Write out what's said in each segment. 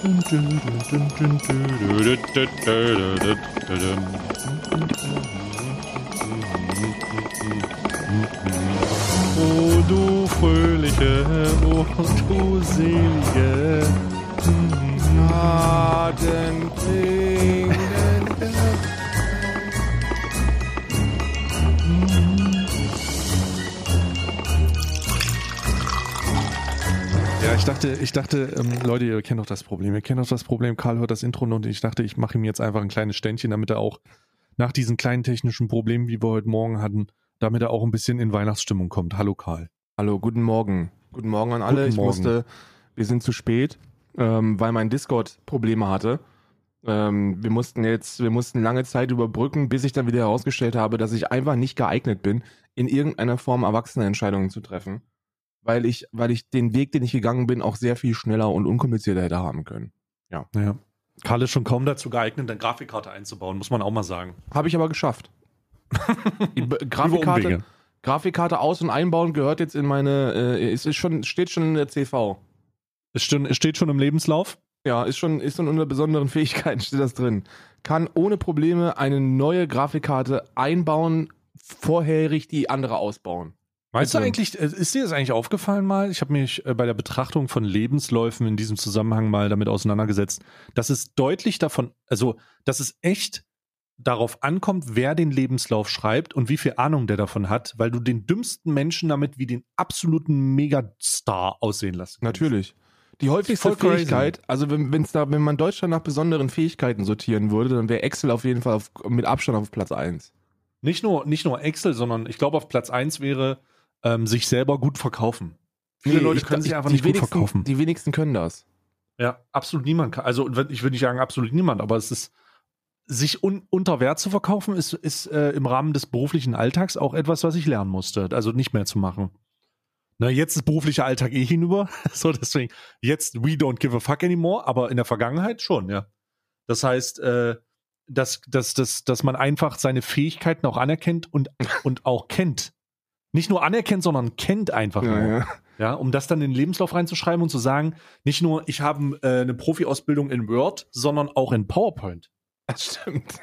Oh du fröhliche, oh du selige. Ja, ich dachte, ich dachte, ähm, Leute, ihr kennt doch das Problem. Ihr kennt doch das Problem. Karl hört das Intro und ich dachte, ich mache ihm jetzt einfach ein kleines Ständchen, damit er auch nach diesen kleinen technischen Problemen, wie wir heute Morgen hatten, damit er auch ein bisschen in Weihnachtsstimmung kommt. Hallo Karl. Hallo, guten Morgen. Guten Morgen an alle. Guten ich Morgen. musste, wir sind zu spät, ähm, weil mein Discord Probleme hatte. Ähm, wir mussten jetzt, wir mussten lange Zeit überbrücken, bis ich dann wieder herausgestellt habe, dass ich einfach nicht geeignet bin, in irgendeiner Form erwachsene Entscheidungen zu treffen. Weil ich, weil ich den Weg, den ich gegangen bin, auch sehr viel schneller und unkomplizierter hätte haben können. Ja. Karl ist schon kaum dazu geeignet, eine Grafikkarte einzubauen, muss man auch mal sagen. Habe ich aber geschafft. Grafikkarte. Grafikkarte aus- und einbauen gehört jetzt in meine, äh, ist, ist schon, steht schon in der CV. Es steht, steht schon im Lebenslauf. Ja, ist schon, ist schon unter besonderen Fähigkeiten steht das drin. Kann ohne Probleme eine neue Grafikkarte einbauen, vorherig die andere ausbauen. Weißt du eigentlich, äh, ist dir das eigentlich aufgefallen mal? Ich habe mich äh, bei der Betrachtung von Lebensläufen in diesem Zusammenhang mal damit auseinandergesetzt, dass es deutlich davon, also dass es echt darauf ankommt, wer den Lebenslauf schreibt und wie viel Ahnung der davon hat, weil du den dümmsten Menschen damit wie den absoluten Megastar aussehen lässt. Natürlich. Die häufigste crazy. Fähigkeit, also wenn, wenn's da, wenn man Deutschland nach besonderen Fähigkeiten sortieren würde, dann wäre Excel auf jeden Fall auf, mit Abstand auf Platz 1. Nicht nur, nicht nur Excel, sondern ich glaube, auf Platz 1 wäre ähm, sich selber gut verkaufen. Viele Leute können sich einfach nicht gut verkaufen. Die wenigsten können das. Ja, absolut niemand kann. Also ich würde nicht sagen absolut niemand, aber es ist sich un unter Wert zu verkaufen, ist, ist äh, im Rahmen des beruflichen Alltags auch etwas, was ich lernen musste. Also nicht mehr zu machen. Na, jetzt ist beruflicher Alltag eh hinüber. so, deswegen, jetzt we don't give a fuck anymore, aber in der Vergangenheit schon, ja. Das heißt, äh, dass, dass, dass, dass man einfach seine Fähigkeiten auch anerkennt und, und auch kennt. Nicht nur anerkennt, sondern kennt einfach nur. Ja, ja. Ja, um das dann in den Lebenslauf reinzuschreiben und zu sagen, nicht nur ich habe äh, eine Profi-Ausbildung in Word, sondern auch in PowerPoint. Das stimmt.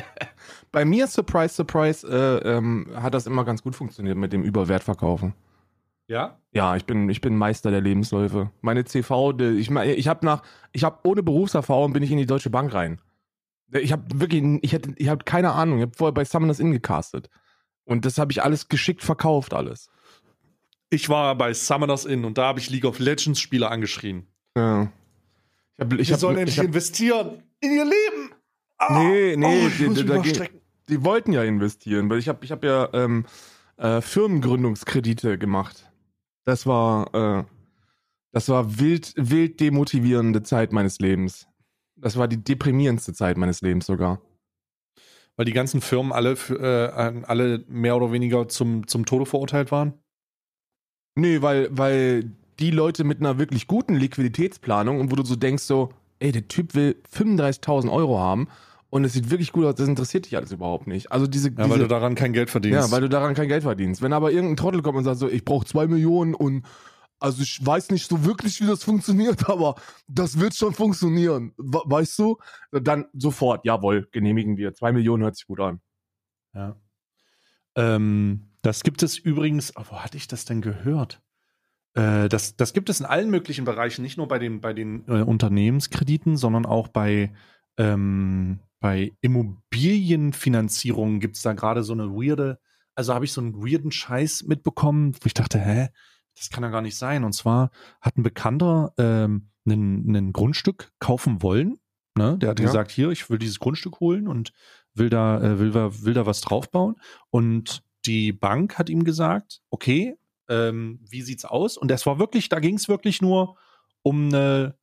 Bei mir, surprise, surprise, äh, ähm, hat das immer ganz gut funktioniert mit dem Überwertverkaufen. Ja? Ja, ich bin, ich bin Meister der Lebensläufe. Meine CV, ich, ich habe nach, ich habe ohne Berufserfahrung bin ich in die Deutsche Bank rein. Ich habe wirklich, ich hätte, ich habe keine Ahnung. Ich habe vorher bei Summoners Inn gecastet. Und das habe ich alles geschickt verkauft, alles. Ich war bei Summoners Inn und da habe ich League of Legends Spieler angeschrien. Ja. Ich habe, ich habe, ich hab, investieren in ihr Leben. Ah! Nee, nee, Oh, die- die- die wollten ja investieren, weil ich habe, ich habe ja ähm, äh, Firmengründungskredite gemacht. Das war, äh, das war wild, wild demotivierende Zeit meines Lebens. Das war die deprimierendste Zeit meines Lebens sogar. Weil die ganzen Firmen alle, äh, alle mehr oder weniger zum, zum Tode verurteilt waren. Nee, weil, weil die Leute mit einer wirklich guten Liquiditätsplanung und wo du so denkst so, ey, der Typ will 35.000 Euro haben und es sieht wirklich gut aus, das interessiert dich alles überhaupt nicht. Also diese, Ja, diese weil du daran kein Geld verdienst. Ja, weil du daran kein Geld verdienst. Wenn aber irgendein Trottel kommt und sagt so, ich brauche zwei Millionen und also ich weiß nicht so wirklich, wie das funktioniert, aber das wird schon funktionieren. We- Weißt du? Dann sofort, jawohl, genehmigen wir. Zwei Millionen hört sich gut an. Ja. Ähm, das gibt es übrigens, oh, wo hatte ich das denn gehört? Äh, das, das gibt es in allen möglichen Bereichen, nicht nur bei den, bei den äh, Unternehmenskrediten, sondern auch bei, ähm, bei Immobilienfinanzierungen gibt es da gerade so eine weirde, also habe ich so einen weirden Scheiß mitbekommen, wo ich dachte, hä, das kann ja gar nicht sein. Und zwar hat ein Bekannter ähm, ein, Grundstück kaufen wollen. Ne? Der hat Ja. gesagt, hier, ich will dieses Grundstück holen und will da, äh, will, da- will da was draufbauen. Und die Bank hat ihm gesagt, okay, ähm, wie sieht's aus? Und das war wirklich, da ging es wirklich nur um eine,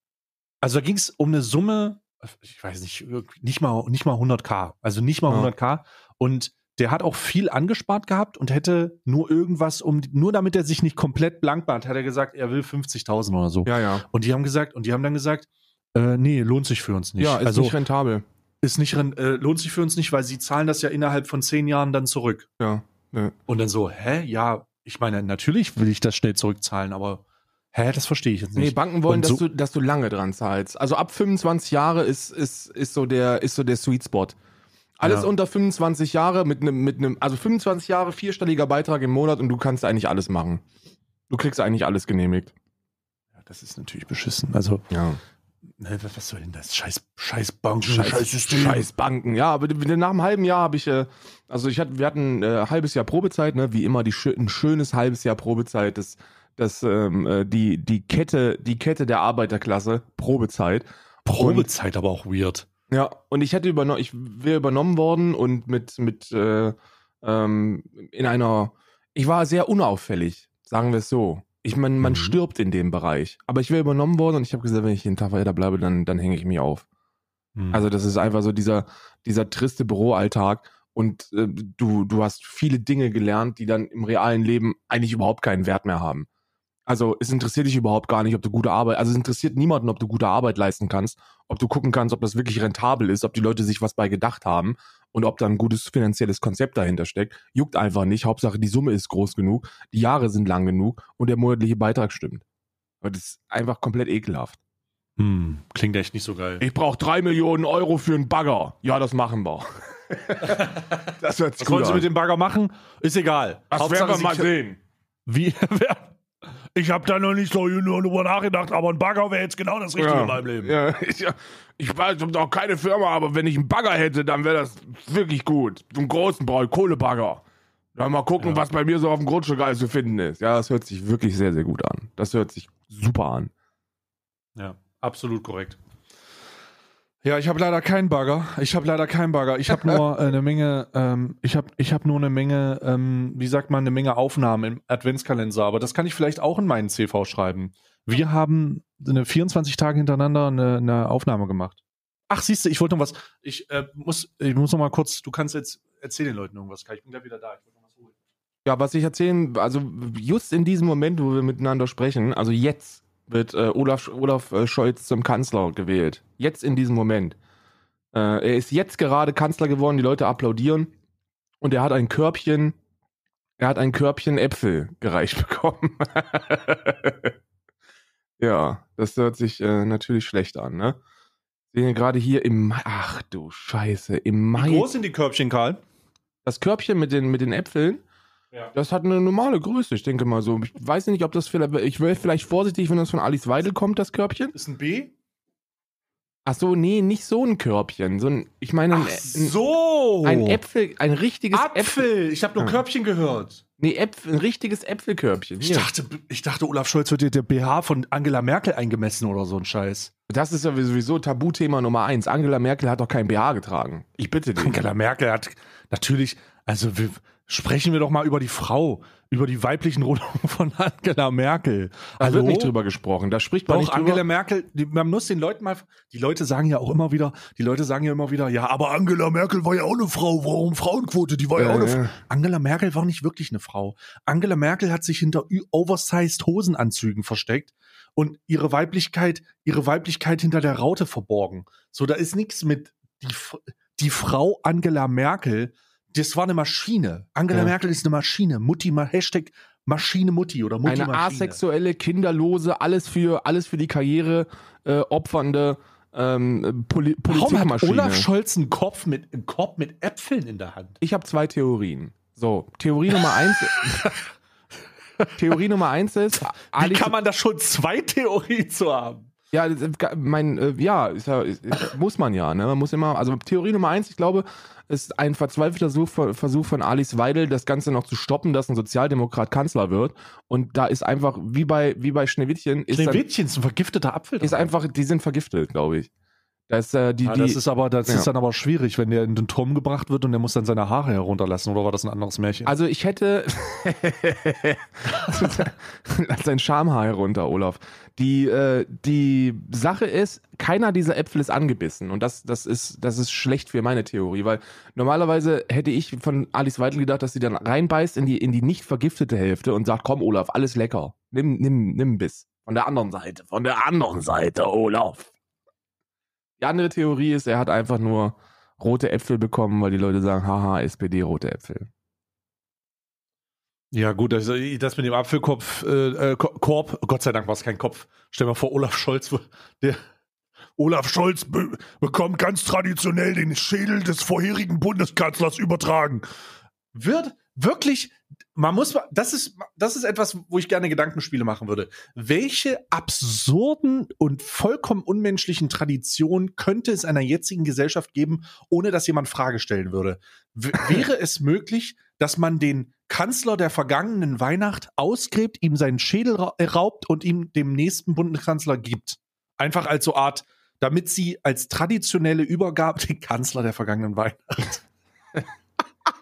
also da ging es um eine Summe, ich weiß nicht, nicht mal, nicht mal 100k, also nicht mal Ja. 100k. Und der hat auch viel angespart gehabt und hätte nur irgendwas um, nur damit er sich nicht komplett blank macht, hat er gesagt, er will 50.000 oder so. Ja, ja. Und die haben gesagt, und die haben dann gesagt, äh, nee, lohnt sich für uns nicht. Ja, ist also nicht rentabel. ist nicht äh, lohnt sich für uns nicht, weil sie zahlen das ja innerhalb von zehn Jahren dann zurück. Ja. ja. Und dann so, hä? Ja, ich meine, natürlich will ich das schnell zurückzahlen, aber Hä, das verstehe ich jetzt nicht. Nee, Banken wollen, Und dass, so- du, dass du lange dran zahlst. Also ab 25 Jahre ist, ist, ist, so, der, ist so der Sweet Spot. Alles Ja. unter 25 Jahre mit einem, mit einem, also 25 Jahre, vierstelliger Beitrag im Monat und du kannst eigentlich alles machen. Du kriegst eigentlich alles genehmigt. Ja, das ist natürlich beschissen. Also, Ja. ne, was soll denn das? Scheiß, scheiß Banken, Scheiß, Scheiß Banken. Ja, aber nach einem halben Jahr habe ich, äh, also ich hatte, wir hatten äh, ein halbes Jahr Probezeit, ne, wie immer die ein schönes halbes Jahr Probezeit, das, das, ähm, äh, die, die Kette, die Kette der Arbeiterklasse, Probezeit. Probezeit aber auch weird. Ja, und ich hätte übernommen, ich wäre übernommen worden und mit, mit, äh, ähm, in einer, ich war sehr unauffällig, sagen wir es so. Ich meine, man Mhm. stirbt in dem Bereich. Aber ich wäre übernommen worden und ich habe gesagt, wenn ich jeden Tag weiter bleibe, dann, dann hänge ich mich auf. Hm. Also das ist einfach so dieser, dieser triste Büroalltag und äh, du, du hast viele Dinge gelernt, die dann im realen Leben eigentlich überhaupt keinen Wert mehr haben. Also es interessiert dich überhaupt gar nicht, ob du gute Arbeit, also es interessiert niemanden, ob du gute Arbeit leisten kannst, ob du gucken kannst, ob das wirklich rentabel ist, ob die Leute sich was bei gedacht haben und ob da ein gutes finanzielles Konzept dahinter steckt. Juckt einfach nicht. Hauptsache die Summe ist groß genug, die Jahre sind lang genug und der monatliche Beitrag stimmt. Und das ist einfach komplett ekelhaft. Hm, klingt echt nicht so geil. Ich brauche drei Millionen Euro für einen Bagger. Ja, das machen wir. das sich Was wollen Sie mit dem Bagger machen? Ist egal. Das Hauptsache, werden wir mal sehen. Wie? Ich habe da noch nicht so drüber nachgedacht, aber ein Bagger wäre jetzt genau das Richtige Ja, in meinem Leben. ja, ich, ich weiß, ich noch keine Firma, aber wenn ich einen Bagger hätte, dann wäre das wirklich gut. So einen großen ich Kohlebagger. Dann mal gucken, Ja. was bei mir so auf dem Grundstück alles zu finden ist. Ja, das hört sich wirklich sehr, sehr gut an. Das hört sich super an. Ja, absolut korrekt. Ja, ich habe leider keinen Bagger. Ich habe leider keinen Bagger. Ich habe nur äh, eine Menge, ähm, ich habe ich hab nur eine Menge, ähm, wie sagt man, eine Menge Aufnahmen im Adventskalender. Aber das kann ich vielleicht auch in meinen CV schreiben. Wir haben eine 24 Tage hintereinander eine, eine Aufnahme gemacht. Ach, siehst du, ich wollte noch was. Ich äh, muss, ich muss noch mal kurz. Du kannst jetzt erzähl den Leuten irgendwas. Ich bin gleich wieder da. Ich will noch was holen. Ja, was ich erzählen, also just in diesem Moment, wo wir miteinander sprechen, also jetzt wird äh, Olaf, Olaf äh, Scholz zum Kanzler gewählt. Jetzt in diesem Moment. Äh, er ist jetzt gerade Kanzler geworden, die Leute applaudieren und er hat ein Körbchen, er hat ein Körbchen Äpfel gereicht bekommen. ja, das hört sich äh, natürlich schlecht an, ne? Sehen wir gerade hier im Mai, ach du Scheiße, im Mai. Wie groß sind die Körbchen, Karl? Das Körbchen mit den, mit den Äpfeln, Ja. das hat eine normale Größe, ich denke mal so. Ich weiß nicht, ob das vielleicht, ich wäre vielleicht vorsichtig, wenn das von Alice Weidel kommt, das Körbchen. Ist ein B? Ach so, nee, nicht so ein Körbchen, so ein, ich meine, ein, Ach so. ein, Äpfel, ein richtiges Äpfel, Apfel. Ich habe nur Ja. Körbchen gehört. nee, Äpfel, ein richtiges Äpfelkörbchen. Ich dachte, ich dachte, Olaf Scholz wird dir der BH von Angela Merkel eingemessen oder so ein Scheiß. Das ist ja sowieso Tabuthema Nummer eins. Angela Merkel hat doch kein BH getragen. Ich bitte dich. Angela Merkel hat natürlich, also wir, sprechen wir doch mal über die Frau, über die weiblichen Rundungen von Angela Merkel. Da wird nicht drüber gesprochen. Da spricht man Doch, nicht drüber. Angela Merkel, die, man muss den Leuten mal, die Leute sagen ja auch immer wieder, die Leute sagen ja immer wieder, ja, aber Angela Merkel war ja auch eine Frau, warum Frauenquote, die war ja, Ja, auch eine ja. Frau. Angela Merkel war nicht wirklich eine Frau. Angela Merkel hat sich hinter oversized Hosenanzügen versteckt und ihre Weiblichkeit, ihre Weiblichkeit hinter der Raute verborgen. So, da ist nichts mit die, die Frau Angela Merkel, das war eine Maschine. Angela Ja. Merkel ist eine Maschine. Mutti, Hashtag Maschine Mutti oder Mutti eine Maschine. asexuelle, kinderlose, alles für, alles für die Karriere äh, opfernde ähm, Poli Warum hat Politikmaschine. Olaf Scholz einen Kopf mit, einen Korb mit Äpfeln in der Hand? Ich habe zwei Theorien. So, Theorie Nummer eins. Theorie Nummer eins ist, Wie Ali, kann man da schon zwei Theorien zu haben? ja, ga- mein, äh, ja, ist ja ist, muss man ja, ne? Man muss immer, also Theorie Nummer eins, ich glaube, ist ein verzweifelter Versuch, von Alice Weidel, das Ganze noch zu stoppen, dass ein Sozialdemokrat Kanzler wird. Und da ist einfach, wie bei, wie bei Schneewittchen, ist, dann, Schneewittchen ist ein vergifteter Apfel. ist einfach, die sind vergiftet, glaube ich. Da ist, äh, die, Ja, die, das ist aber, das ja. ist dann aber schwierig, wenn der in den Turm gebracht wird und der muss dann seine Haare herunterlassen, oder war das ein anderes Märchen? Also ich hätte Lass dein Schamhaar herunter, Olaf. Die, äh, die Sache ist, keiner dieser Äpfel ist angebissen. Und das, das, ist, das ist schlecht für meine Theorie, weil normalerweise hätte ich von Alice Weidel gedacht, dass sie dann reinbeißt in die, in die nicht vergiftete Hälfte und sagt, komm, Olaf, alles lecker. Nimm, nimm, nimm einen Biss. Von der anderen Seite. Von der anderen Seite, Olaf. Die andere Theorie ist, er hat einfach nur rote Äpfel bekommen, weil die Leute sagen, haha, SPD rote Äpfel. Ja, gut, das, das mit dem Apfelkopf, äh, äh, Korb, Gott sei Dank war es kein Kopf. Stell mal vor, Olaf Scholz, der Olaf Scholz be bekommt ganz traditionell den Schädel des vorherigen Bundeskanzlers übertragen. Wird wirklich, man muss, das ist, das ist etwas, wo ich gerne Gedankenspiele machen würde. Welche absurden und vollkommen unmenschlichen Traditionen könnte es einer jetzigen Gesellschaft geben, ohne dass jemand Frage stellen würde? W wäre es möglich, dass man den Kanzler der vergangenen Weihnacht ausgräbt, ihm seinen Schädel ra raubt und ihm dem nächsten Bundeskanzler gibt. Einfach als so Art, damit sie als traditionelle Übergabe den Kanzler der vergangenen Weihnacht.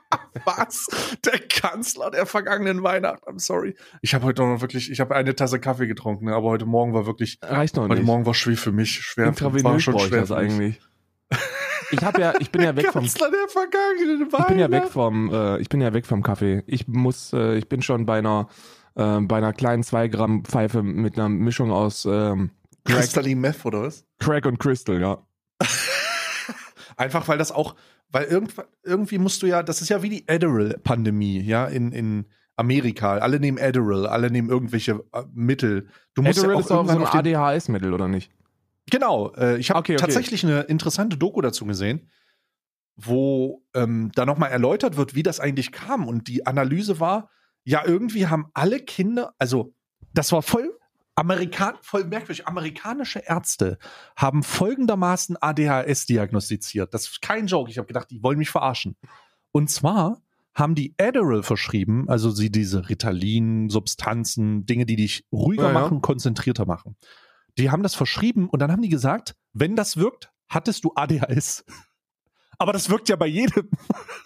Was? Der Kanzler der vergangenen Weihnacht. I'm sorry. Ich habe heute noch wirklich, ich habe eine Tasse Kaffee getrunken, ne, aber heute Morgen war wirklich. Reicht noch heute nicht. Morgen war schwer für mich. Schwer. War schon schwer das eigentlich. Ich habe ja, ich bin ja weg vom. Kanzler der vergangenen Weihnacht. Ich bin ja weg vom, äh, ich bin ja weg vom Kaffee. Ich muss, äh, ich bin schon bei einer, äh, bei einer kleinen 2 Gramm Pfeife mit einer Mischung aus ähm, Crack, Crystalline Meth oder was? Crack und Crystal, ja. Einfach weil das auch, weil irgend, irgendwie musst du ja, das ist ja wie die Adderall-Pandemie, ja, in, in Amerika. Alle nehmen Adderall, alle nehmen irgendwelche äh, Mittel. Du musst Adderall ja auch ist auch so ein ADHS-Mittel, oder nicht? Genau, äh, ich habe Okay, okay. tatsächlich eine interessante Doku dazu gesehen, wo ähm, da nochmal erläutert wird, wie das eigentlich kam. Und die Analyse war, ja, irgendwie haben alle Kinder, also das war voll Amerikan voll merkwürdig. Amerikanische Ärzte haben folgendermaßen ADHS diagnostiziert. Das ist kein Joke. Ich habe gedacht, die wollen mich verarschen. Und zwar haben die Adderall verschrieben, also sie diese Ritalin-Substanzen, Dinge, die dich ruhiger Ja, ja. machen, konzentrierter machen. Die haben das verschrieben und dann haben die gesagt, wenn das wirkt, hattest du ADHS. Aber das wirkt ja bei jedem.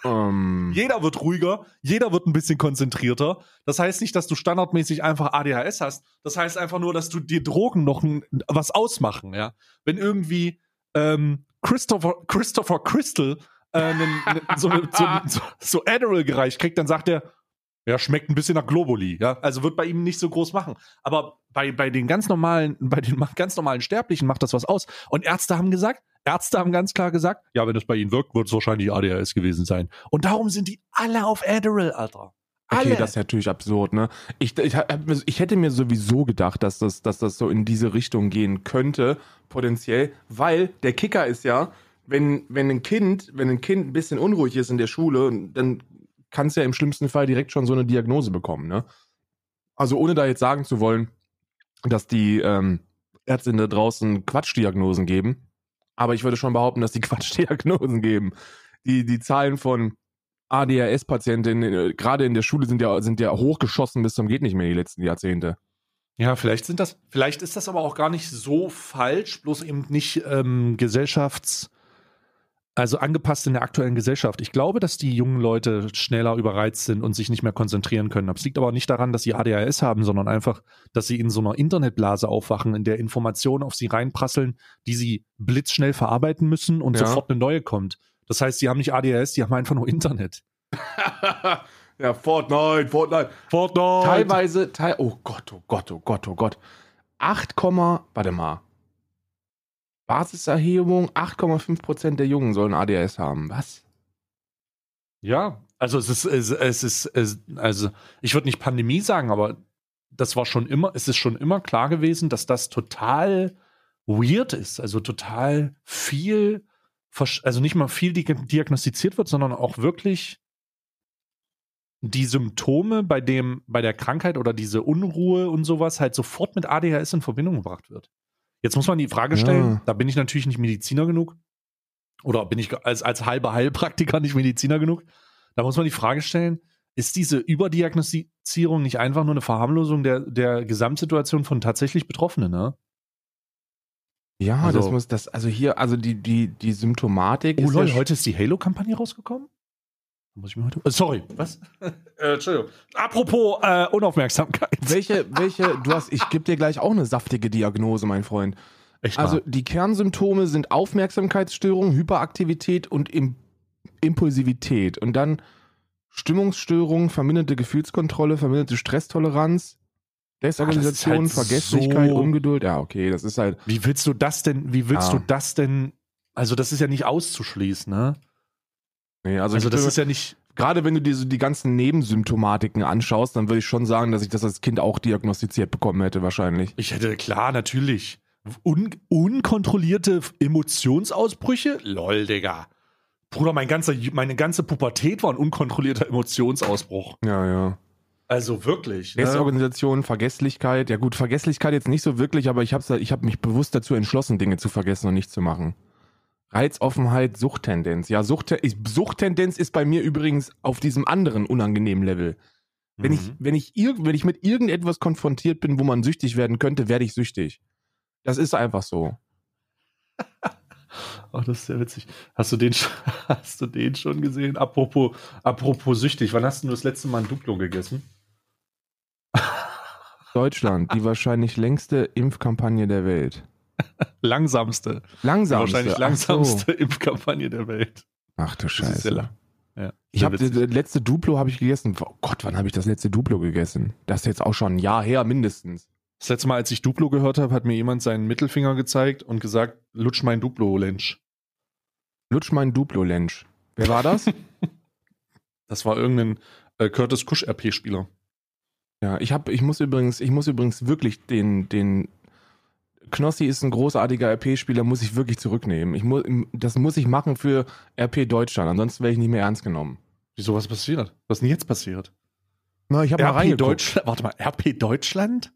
Ähm, Jeder wird ruhiger, jeder wird ein bisschen konzentrierter. Das heißt nicht, dass du standardmäßig einfach ADHS hast. Das heißt einfach nur, dass du dir Drogen noch ein, was ausmachen, ja. Wenn irgendwie ähm, Christopher, Christopher Crystal äh, nen- nen- so, so, so, so Adderall gereicht kriegt, dann sagt er, ja, schmeckt ein bisschen nach Globuli, ja. Also wird bei ihm nicht so groß machen. Aber bei, bei den ganz normalen, bei den ganz normalen Sterblichen macht das was aus. Und Ärzte haben gesagt, Ärzte haben ganz klar gesagt, ja, wenn es bei ihnen wirkt, wird es wahrscheinlich ADHS gewesen sein. Und darum sind die alle auf Adderall, Alter. Alle. Okay, das ist natürlich absurd, ne? Ich, ich, ich hätte mir sowieso gedacht, dass das, dass das so in diese Richtung gehen könnte, potenziell, weil der Kicker ist ja, wenn, wenn ein Kind, wenn ein Kind ein bisschen unruhig ist in der Schule, dann kann es ja im schlimmsten Fall direkt schon so eine Diagnose bekommen, ne? Also ohne da jetzt sagen zu wollen, dass die ähm, Ärzte da draußen Quatschdiagnosen geben, aber ich würde schon behaupten, dass die Quatschdiagnosen geben. Die, die Zahlen von ADHS-Patientinnen, äh, gerade in der Schule, sind ja, sind ja hochgeschossen bis zum geht nicht mehr die letzten Jahrzehnte. Ja, vielleicht sind das, vielleicht ist das aber auch gar nicht so falsch, bloß eben nicht ähm, gesellschafts-, also angepasst in der aktuellen Gesellschaft. Ich glaube, dass die jungen Leute schneller überreizt sind und sich nicht mehr konzentrieren können. Das liegt aber nicht daran, dass sie ADHS haben, sondern einfach, dass sie in so einer Internetblase aufwachen, in der Informationen auf sie reinprasseln, die sie blitzschnell verarbeiten müssen und Ja. sofort eine neue kommt. Das heißt, sie haben nicht ADHS, die haben einfach nur Internet. ja, Fortnite, Fortnite. Fortnite! Teilweise, teil, oh Gott, oh Gott, oh Gott, oh Gott. 8, warte mal. Basiserhebung, 8,5% der Jungen sollen ADHS haben. Was? Ja, also es ist, es, es ist, es, also ich würde nicht Pandemie sagen, aber das war schon immer, es ist schon immer klar gewesen, dass das total weird ist, also total viel, also nicht mal viel di- diagnostiziert wird, sondern auch wirklich die Symptome bei dem, bei der Krankheit oder diese Unruhe und sowas halt sofort mit ADHS in Verbindung gebracht wird. Jetzt muss man die Frage stellen, Ja. da bin ich natürlich nicht Mediziner genug oder bin ich als, als halber Heilpraktiker nicht Mediziner genug. Da muss man die Frage stellen, ist diese Überdiagnostizierung nicht einfach nur eine Verharmlosung der, der Gesamtsituation von tatsächlich Betroffenen, ne? Ja, Also- das muss, das, also hier, also die, die, die Symptomatik Oh ist lol, ja heute ist die Halo-Kampagne rausgekommen? Muss ich mir heute. Äh, sorry, was? äh, Entschuldigung. Apropos äh, Unaufmerksamkeit. Welche, welche, du hast, ich gebe dir gleich auch eine saftige Diagnose, mein Freund. Echt Also mal. die Kernsymptome sind Aufmerksamkeitsstörung, Hyperaktivität und Im Impulsivität. Und dann Stimmungsstörung, verminderte Gefühlskontrolle, verminderte Stresstoleranz, Desorganisation, Ah, halt Vergesslichkeit, so- Ungeduld. Ja, okay, das ist halt. Wie willst du das denn, wie willst Ja. du das denn, also das ist ja nicht auszuschließen, ne? Nee, also, Also das ist ja nicht, gerade wenn du dir so die ganzen Nebensymptomatiken anschaust, dann würde ich schon sagen, dass ich das als Kind auch diagnostiziert bekommen hätte, wahrscheinlich. Ich hätte, klar, natürlich. Un unkontrollierte Emotionsausbrüche? Lol, Digga. Bruder, mein ganzer, meine ganze Pubertät war ein unkontrollierter Emotionsausbruch. Ja, ja. Also wirklich. Ne? Desorganisation, Vergesslichkeit. Ja gut, Vergesslichkeit jetzt nicht so wirklich, aber ich habe ich hab mich bewusst dazu entschlossen, Dinge zu vergessen und nicht zu machen. Reizoffenheit, Suchttendenz. Ja, Sucht, Suchttendenz ist bei mir übrigens auf diesem anderen unangenehmen Level. Wenn, Mhm. ich, wenn, ich irg wenn ich mit irgendetwas konfrontiert bin, wo man süchtig werden könnte, werde ich süchtig. Das ist einfach so. Ach, das ist sehr witzig. Hast du den, schon- hast du den schon gesehen? Apropos, apropos süchtig. Wann hast du das letzte Mal ein Duplo gegessen? Deutschland, die wahrscheinlich längste Impfkampagne der Welt. Langsamste. Langsamste. wahrscheinlich langsamste Impfkampagne der Welt. So. Ach du Scheiße. Ja, Ich habe das letzte Duplo habe ich gegessen. Oh Gott, wann habe ich das letzte Duplo gegessen? Das ist jetzt auch schon ein Jahr her mindestens. Das letzte Mal, als ich Duplo gehört habe, hat mir jemand seinen Mittelfinger gezeigt und gesagt, lutsch mein Duplo, Lensch. Lutsch mein Duplo-Lensch. Wer war das? Das war irgendein äh, Curtis Kusch RP-Spieler. ja, ich habe, ich muss übrigens, ich muss übrigens wirklich den, den Knossi ist ein großartiger RP-Spieler, muss ich wirklich zurücknehmen. Ich muss, das muss ich machen für RP Deutschland, ansonsten wäre ich nicht mehr ernst genommen. Wieso was passiert? Was ist denn jetzt passiert? Na, ich habe mal RP reingeguckt. Deutschland? Warte mal, RP Deutschland?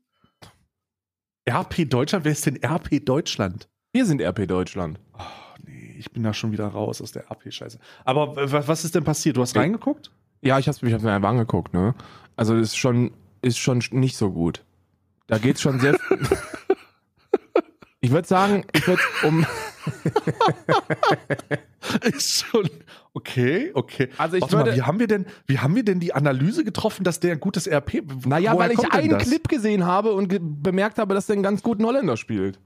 RP Deutschland? Wer ist denn RP Deutschland? Wir sind RP Deutschland. Oh, nee, ich bin da schon wieder raus aus der RP-Scheiße. Aber was ist denn passiert? Du hast reingeguckt? Ja, ich habe mich mir einfach angeguckt, ne? Also das ist schon, ist schon nicht so gut. Da geht's schon sehr. ich würde sagen, ich würde um. ist schon. Okay, okay. Also ich Warte würde. mal, wie haben wir denn, wie haben wir denn die Analyse getroffen, dass der ein gutes RP. naja, weil ich einen? Clip gesehen habe und ge bemerkt habe, dass der einen ganz guten Holländer spielt.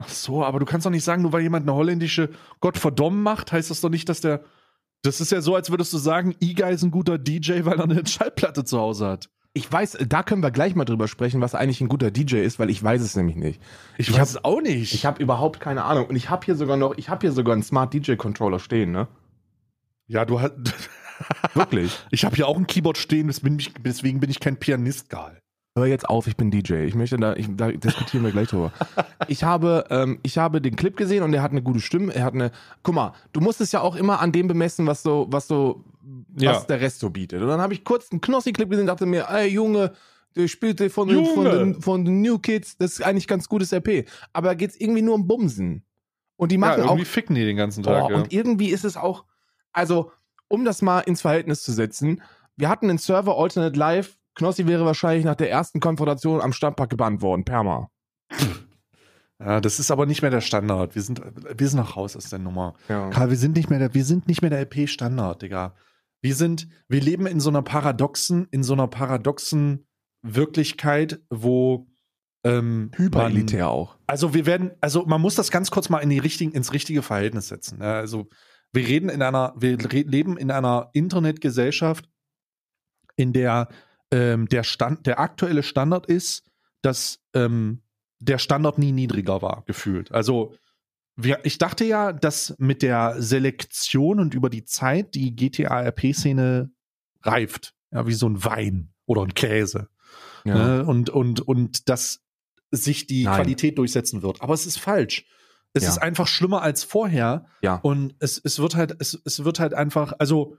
Ach so, aber du kannst doch nicht sagen, nur weil jemand eine holländische Gott verdammt macht, heißt das doch nicht, dass der. Das ist ja so, als würdest du sagen, Iga ist ein guter DJ, weil er eine Schallplatte zu Hause hat. Ich weiß, da können wir gleich mal drüber sprechen, was eigentlich ein guter DJ ist, weil ich weiß es nämlich nicht. Ich, Ich weiß hab- es auch nicht. Ich habe überhaupt keine Ahnung. Und ich habe hier sogar noch, ich habe hier sogar einen Smart DJ Controller stehen, ne? ja, du hast. Wirklich. Ich habe hier auch ein Keyboard stehen, deswegen bin ich kein Pianist, Gal. Hör jetzt auf, ich bin DJ. Ich möchte da, ich, da diskutieren wir gleich drüber. Ich habe, ähm, ich habe den Clip gesehen und er hat eine gute Stimme. Er hat eine, guck mal, du musst es ja auch immer an dem bemessen, was so, was so, Ja. was der Rest so bietet. Und dann habe ich kurz einen Knossi-Clip gesehen und dachte mir, ey Junge, der spielte von den, von, den, von den New Kids, das ist eigentlich ganz gutes RP. Aber da geht's irgendwie nur um Bumsen. Und die Ja, machen auch irgendwie ficken die den ganzen Tag. Boah, ja. Und irgendwie ist es auch, also, um das mal ins Verhältnis zu setzen, wir hatten einen Server Alternate Live. Knossi wäre wahrscheinlich nach der ersten Konfrontation am Stadtpark gebannt worden, Perma. ja, das ist aber nicht mehr der Standard. Wir sind, wir sind noch raus aus der Nummer. Ja. Karl, wir sind nicht mehr der, wir sind nicht mehr der LP-Standard, Digga. Wir sind, wir leben in so einer paradoxen, in so einer paradoxen Wirklichkeit, wo ähm, Hyperelitär auch. Also wir werden, also man muss das ganz kurz mal in die richtigen, ins richtige Verhältnis setzen. ne? Also wir reden in einer, wir leben in einer Internetgesellschaft, in der ähm, der Stand, der aktuelle Standard ist, dass ähm, der Standard nie niedriger war, gefühlt. Also ich dachte ja, dass mit der Selektion und über die Zeit die GTA-RP-Szene reift. Ja, wie so ein Wein oder ein Käse. Ja. Ne? Und, und, und dass sich die Nein. Qualität durchsetzen wird. Aber es ist falsch. Es Ja. ist einfach schlimmer als vorher. Ja. Und es, es wird halt, es, es wird halt einfach, also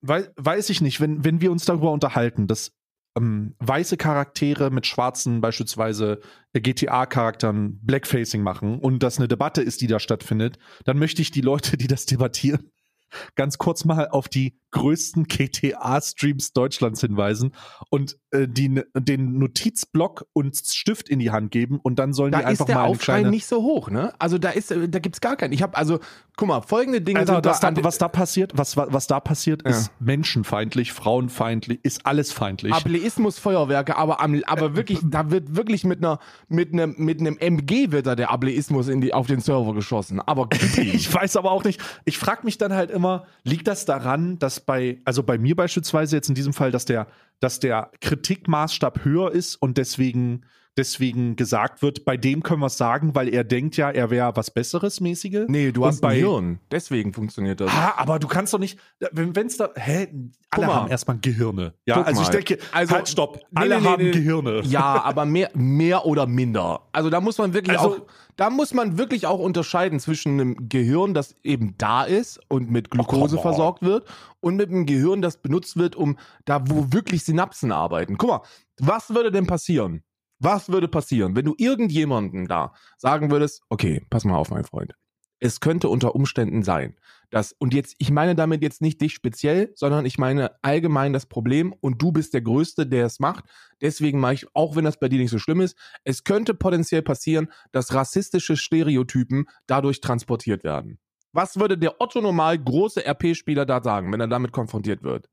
wei- weiß ich nicht, wenn, wenn wir uns darüber unterhalten, dass ähm, weiße Charaktere mit schwarzen, beispielsweise äh, GTA-Charakteren Blackfacing machen und das eine Debatte ist, die da stattfindet, dann möchte ich die Leute, die das debattieren, ganz kurz mal auf die größten GTA-Streams Deutschlands hinweisen und äh, die, den Notizblock und Stift in die Hand geben und dann sollen Da die einfach ist der mal eine Aufschrei nicht so hoch, ne? Also da ist, äh, da gibt's gar keinen. Ich habe also, guck mal, folgende Dinge was, da, da, was da passiert, was, was was da passiert, Ja. ist menschenfeindlich, frauenfeindlich, ist alles feindlich. Ableismus Feuerwerke, aber am, aber wirklich, da wird wirklich mit einer mit einem mit einem MG wird da der Ableismus in die auf den Server geschossen. Aber Ich weiß aber auch nicht. Ich frage mich dann halt immer, liegt das daran, dass bei, also bei mir beispielsweise jetzt in diesem Fall, dass der, dass der Kritikmaßstab höher ist und deswegen deswegen gesagt wird, bei dem können wir es sagen, weil er denkt ja, er wäre was Besseres mäßige. Nee, du hast bei- ein Hirn. Deswegen funktioniert das. Ah, aber du kannst doch nicht, wenn es da, hä, alle mal. haben erstmal Gehirne. Ja, Guck also ich mal. denke, Also- halt, stopp, Nee, alle nee, nee, haben. Gehirne. Ja, aber mehr, mehr oder minder. Also da muss man wirklich Also- auch, da muss man wirklich auch unterscheiden zwischen einem Gehirn, das eben da ist und mit Glucose come on. versorgt wird, und mit einem Gehirn, das benutzt wird, um da, wo wirklich Synapsen arbeiten. Guck mal, was würde denn passieren? Was würde passieren, wenn du irgendjemanden da sagen würdest, okay, pass mal auf, mein Freund. Es könnte unter Umständen sein, dass, und jetzt, ich meine damit jetzt nicht dich speziell, sondern ich meine allgemein das Problem und du bist der Größte, der es macht. Deswegen mache ich, auch wenn das bei dir nicht so schlimm ist, es könnte potenziell passieren, dass rassistische Stereotypen dadurch transportiert werden. Was würde der Otto Normal große RP-Spieler da sagen, wenn er damit konfrontiert wird?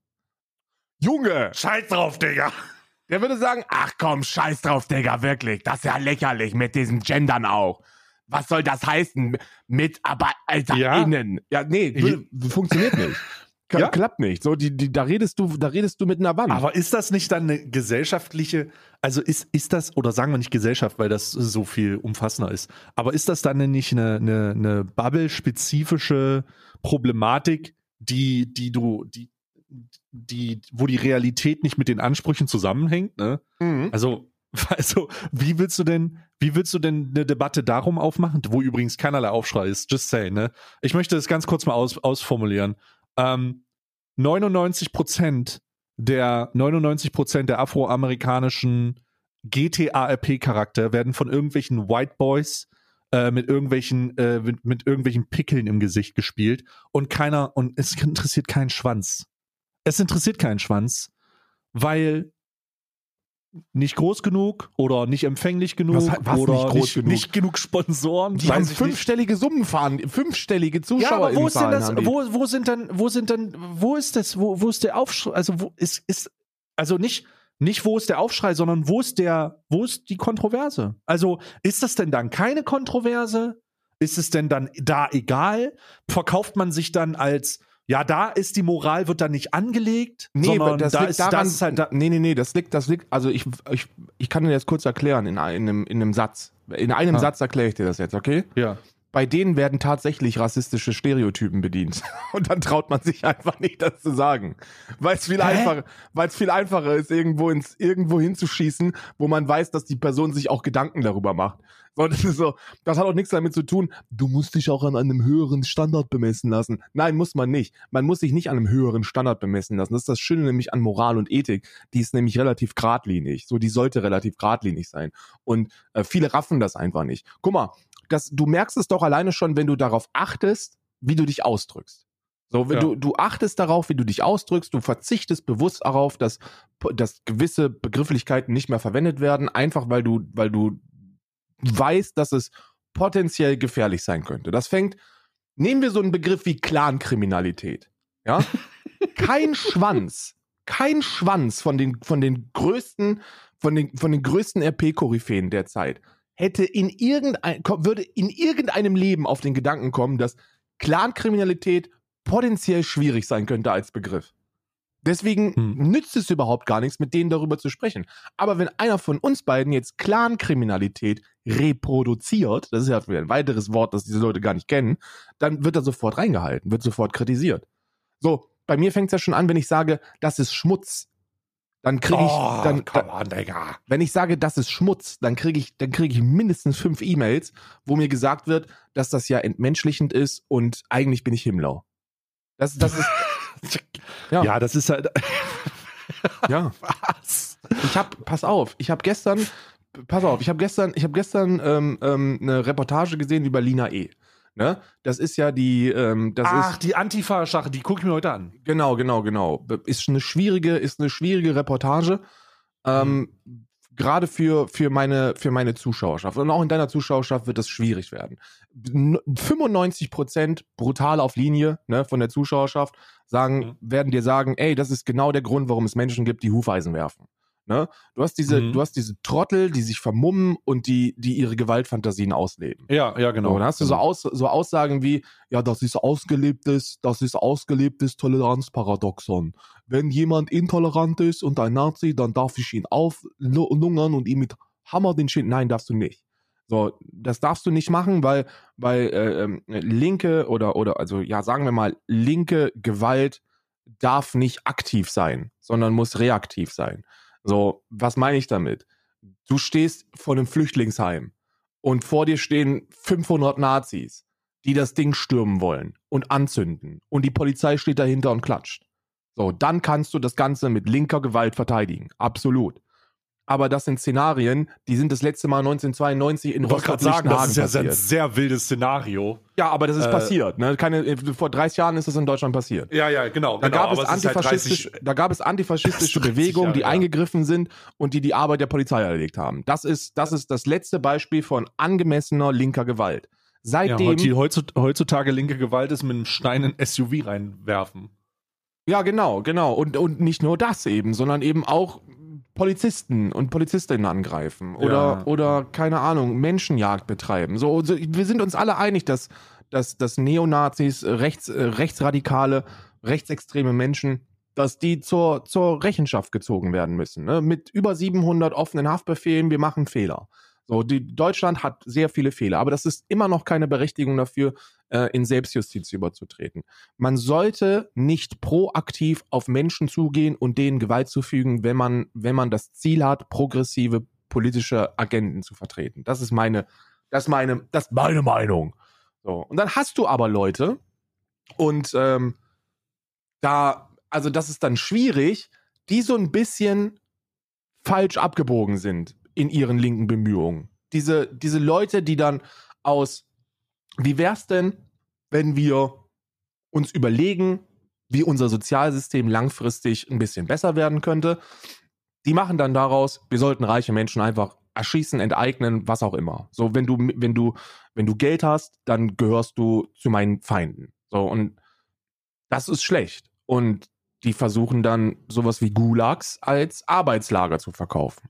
Junge! Scheiß drauf, Digga. Der würde sagen, ach komm, scheiß drauf, Digga, wirklich. Das ist ja lächerlich mit diesen Gendern auch. Was soll das heißen? MitarbeiterInnen. Ja, nee, würde- funktioniert nicht. Ja. Klappt nicht. So, die, die, da redest du, da redest du mit einer Wand. Aber ist das nicht dann eine gesellschaftliche, also ist, ist das, oder sagen wir nicht Gesellschaft, weil das so viel umfassender ist, aber ist das dann nicht eine, eine, eine Bubble-spezifische Problematik, die, die du, die, die, wo die Realität nicht mit den Ansprüchen zusammenhängt, ne? Mhm. Also, also, wie willst du denn, wie willst du denn eine Debatte darum aufmachen, wo übrigens keinerlei Aufschrei ist, just say, ne? Ich möchte das ganz kurz mal aus, ausformulieren. Ähm, 99 Prozent der 99 Prozent der afroamerikanischen GTA-RP-Charakter werden von irgendwelchen White Boys äh, mit irgendwelchen äh, mit, mit irgendwelchen Pickeln im Gesicht gespielt und keiner und es interessiert keinen Schwanz. Es interessiert keinen Schwanz, weil nicht groß genug oder nicht empfänglich genug Was- was oder nicht groß genug? nicht genug Sponsoren. Die haben ich nicht. fünfstellige Summen fahren, fünfstellige Zuschauer. Ja, aber wo ist denn das? Wo, wo sind denn, wo sind denn, wo ist das? Wo, wo ist der Aufschrei? Also wo ist, ist, also nicht, nicht wo ist der Aufschrei, sondern wo ist der, wo ist die Kontroverse? Also ist das denn dann keine Kontroverse? Ist es denn dann da egal? Verkauft man sich dann als, ja, da ist die Moral, wird dann nicht angelegt, sondern das da liegt ist, daran, das ist halt, da, nee, nee, nee, das liegt, das liegt, also ich, ich, ich kann dir das kurz erklären in, einem, in einem Satz. In einem Ah. Satz erkläre ich dir das jetzt, okay? ja. Bei denen werden tatsächlich rassistische Stereotypen bedient. Und dann traut man sich einfach nicht, das zu sagen. Weil es viel, einfacher, viel einfacher ist, irgendwo, ins, irgendwo hinzuschießen, wo man weiß, dass die Person sich auch Gedanken darüber macht. So, das, so, das hat auch nichts damit zu tun, du musst dich auch an einem höheren Standard bemessen lassen. Nein, muss man nicht. Man muss sich nicht an einem höheren Standard bemessen lassen. Das ist das Schöne nämlich an Moral und Ethik. Die ist nämlich relativ geradlinig. So, die sollte relativ geradlinig sein. Und äh, viele raffen das einfach nicht. Guck mal, das, du merkst es doch alleine schon, wenn du darauf achtest, wie du dich ausdrückst. So, wenn Ja. du, du achtest darauf, wie du dich ausdrückst, du verzichtest bewusst darauf, dass, dass gewisse Begrifflichkeiten nicht mehr verwendet werden, einfach weil du, weil du weißt, dass es potenziell gefährlich sein könnte. Das fängt, nehmen wir so einen Begriff wie Clankriminalität. Ja? kein Schwanz, kein Schwanz von den, von den größten, von den, von den größten RP-Koryphäen der Zeit hätte in irgendein, würde in irgendeinem Leben auf den Gedanken kommen, dass Clankriminalität potenziell schwierig sein könnte als Begriff. Deswegen Hm. nützt es überhaupt gar nichts, mit denen darüber zu sprechen. Aber wenn einer von uns beiden jetzt Clankriminalität reproduziert, das ist ja wieder ein weiteres Wort, das diese Leute gar nicht kennen, dann wird er sofort reingehalten, wird sofort kritisiert. So, bei mir fängt es ja schon an, wenn ich sage, das ist Schmutz. Dann kriege ich, oh, dann, on, wenn ich sage, das ist Schmutz, dann kriege ich, dann kriege ich mindestens fünf E-Mails, wo mir gesagt wird, dass das ja entmenschlichend ist und eigentlich bin ich Himmler. Das, das ist, Ja. Ja. das ist halt. ja. Was? Ich habe, pass auf, ich habe gestern, pass auf, ich habe gestern, ich habe gestern ähm, ähm, eine Reportage gesehen über Lina E. Ne? Das ist ja die, ähm, das Ach, ist die Antifa-Sache, die gucke ich mir heute an. genau, genau, genau. Ist eine schwierige, ist eine schwierige Reportage. Ähm, Gerade für, für, meine, für meine Zuschauerschaft. Und auch in deiner Zuschauerschaft wird das schwierig werden. N- 95 Prozent brutal auf Linie ne, von der Zuschauerschaft sagen, Mhm. werden dir sagen, ey, das ist genau der Grund, warum es Menschen gibt, die Hufeisen werfen. Ne? Du hast diese, Mhm. du hast diese Trottel, die sich vermummen und die, die ihre Gewaltfantasien ausleben. Ja, ja, genau. So, dann hast du so, Aus, so Aussagen wie, ja, das ist ausgelebtes, das ist ausgelebtes Toleranzparadoxon. Wenn jemand intolerant ist und ein Nazi, dann darf ich ihn auflungern und ihn mit hammer den Shit. Nein, darfst du nicht. So, das darfst du nicht machen, weil, weil äh, ähm, linke oder, oder, also ja, sagen wir mal, linke Gewalt darf nicht aktiv sein, sondern muss reaktiv sein. So, was meine ich damit? Du stehst vor einem Flüchtlingsheim und vor dir stehen 500 Nazis, die das Ding stürmen wollen und anzünden und die Polizei steht dahinter und klatscht. So, dann kannst du das Ganze mit linker Gewalt verteidigen. Absolut aber das sind Szenarien, die sind das letzte Mal 1992 in Rostock sagen, das ist ja passiert. ein sehr wildes Szenario. Ja, aber das ist äh, passiert. Ne? Keine, äh, vor 30 Jahren ist das in Deutschland passiert. Ja, ja, genau. Da, genau, gab, es antifaschistisch, halt da gab es antifaschistische Bewegungen, die ja. eingegriffen sind und die die Arbeit der Polizei erlegt haben. Das ist, das ist das letzte Beispiel von angemessener linker Gewalt. Seitdem. Ja, heutzutage linke Gewalt ist mit einem Stein in SUV reinwerfen. Ja, genau, genau. Und, und nicht nur das eben, sondern eben auch Polizisten und Polizistinnen angreifen oder, ja. oder keine Ahnung, Menschenjagd betreiben. So, so, wir sind uns alle einig, dass, dass, dass Neonazis, Rechts, äh, rechtsradikale, rechtsextreme Menschen, dass die zur, zur Rechenschaft gezogen werden müssen. Ne? Mit über 700 offenen Haftbefehlen, wir machen Fehler. So, die, Deutschland hat sehr viele Fehler, aber das ist immer noch keine Berechtigung dafür, äh, in Selbstjustiz überzutreten. Man sollte nicht proaktiv auf Menschen zugehen und denen Gewalt zufügen, wenn man, wenn man das Ziel hat, progressive politische Agenden zu vertreten. Das ist meine, das ist meine, das ist meine Meinung. So. Und dann hast du aber Leute, und ähm, da, also das ist dann schwierig, die so ein bisschen falsch abgebogen sind in ihren linken Bemühungen. Diese, diese Leute, die dann aus, wie wär's denn, wenn wir uns überlegen, wie unser Sozialsystem langfristig ein bisschen besser werden könnte. Die machen dann daraus, wir sollten reiche Menschen einfach erschießen, enteignen, was auch immer. So, wenn du, wenn du, wenn du Geld hast, dann gehörst du zu meinen Feinden. So, und das ist schlecht. Und die versuchen dann sowas wie Gulags als Arbeitslager zu verkaufen.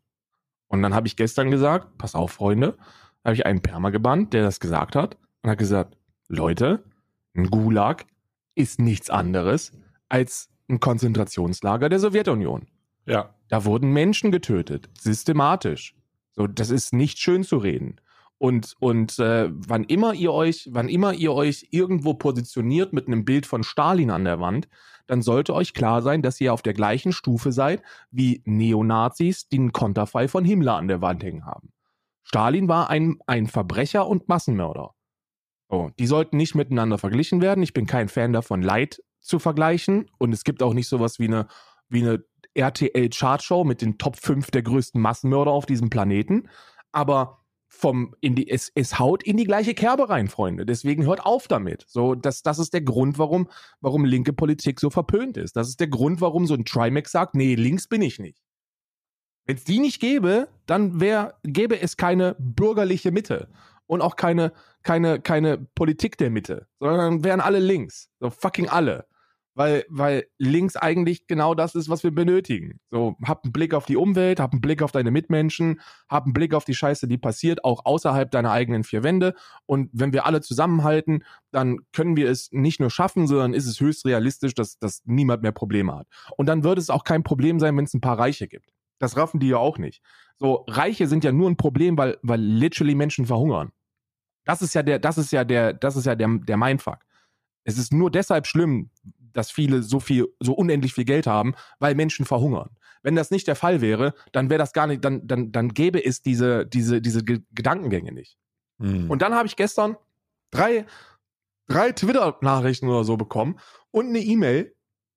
Und dann habe ich gestern gesagt, pass auf, Freunde, habe ich einen Perma gebannt, der das gesagt hat und hat gesagt, Leute, ein Gulag ist nichts anderes als ein Konzentrationslager der Sowjetunion. Ja. Da wurden Menschen getötet, systematisch. So, das ist nicht schön zu reden. Und, und äh, wann immer ihr euch, wann immer ihr euch irgendwo positioniert mit einem Bild von Stalin an der Wand, dann sollte euch klar sein, dass ihr auf der gleichen Stufe seid wie Neonazis, die einen Konterfei von Himmler an der Wand hängen haben. Stalin war ein, ein Verbrecher und Massenmörder. Oh, die sollten nicht miteinander verglichen werden. Ich bin kein Fan davon, Leid zu vergleichen. Und es gibt auch nicht sowas wie eine, wie eine RTL-Chartshow mit den Top 5 der größten Massenmörder auf diesem Planeten. Aber vom in die, es, es haut in die gleiche Kerbe rein, Freunde. Deswegen hört auf damit. So, das, das ist der Grund, warum, warum linke Politik so verpönt ist. Das ist der Grund, warum so ein Trimax sagt, nee, links bin ich nicht. Wenn es die nicht gäbe, dann wär, gäbe es keine bürgerliche Mitte und auch keine, keine, keine Politik der Mitte, sondern dann wären alle links. So fucking alle weil, weil links eigentlich genau das ist, was wir benötigen. So, hab einen Blick auf die Umwelt, hab einen Blick auf deine Mitmenschen, hab einen Blick auf die Scheiße, die passiert, auch außerhalb deiner eigenen vier Wände. Und wenn wir alle zusammenhalten, dann können wir es nicht nur schaffen, sondern ist es höchst realistisch, dass, dass niemand mehr Probleme hat. Und dann würde es auch kein Problem sein, wenn es ein paar Reiche gibt. Das raffen die ja auch nicht. So, Reiche sind ja nur ein Problem, weil, weil literally Menschen verhungern. Das ist ja der, das ist ja der, das ist ja der, der Mindfuck. Es ist nur deshalb schlimm, dass viele so viel, so unendlich viel Geld haben, weil Menschen verhungern. Wenn das nicht der Fall wäre, dann wäre das gar nicht, dann, dann, dann gäbe es diese, diese, diese Gedankengänge nicht. Mhm. Und dann habe ich gestern drei, drei Twitter-Nachrichten oder so bekommen und eine E-Mail,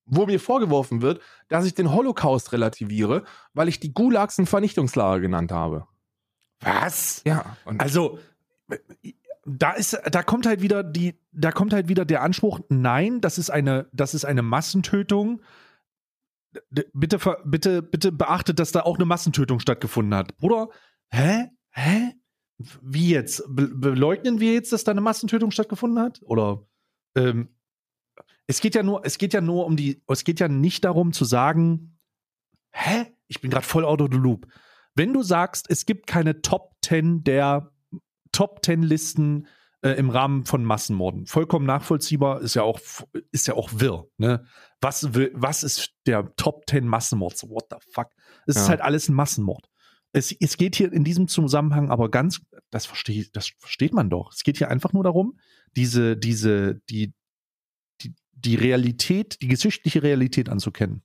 wo mir vorgeworfen wird, dass ich den Holocaust relativiere, weil ich die Gulags ein Vernichtungslager genannt habe. Was? Ja. also, da ist, da kommt halt wieder die, da kommt halt wieder der Anspruch, nein, das ist eine, das ist eine Massentötung. Bitte, bitte, bitte beachtet, dass da auch eine Massentötung stattgefunden hat. Bruder, hä? Hä? Wie jetzt? Be beleugnen wir jetzt, dass da eine Massentötung stattgefunden hat? Oder ähm, es geht ja nur, es geht ja nur um die, es geht ja nicht darum zu sagen, hä? Ich bin gerade voll out of the loop. Wenn du sagst, es gibt keine Top 10 der Top Ten Listen äh, im Rahmen von Massenmorden. Vollkommen nachvollziehbar, ist ja auch, ist ja auch wirr. Ne? Was, was ist der Top Ten Massenmord? So, what the fuck? Es ja. ist halt alles ein Massenmord. es, es geht hier in diesem Zusammenhang aber ganz, das versteht, das versteht man doch. Es geht hier einfach nur darum, diese, diese, die, die, die Realität, die geschichtliche Realität anzukennen.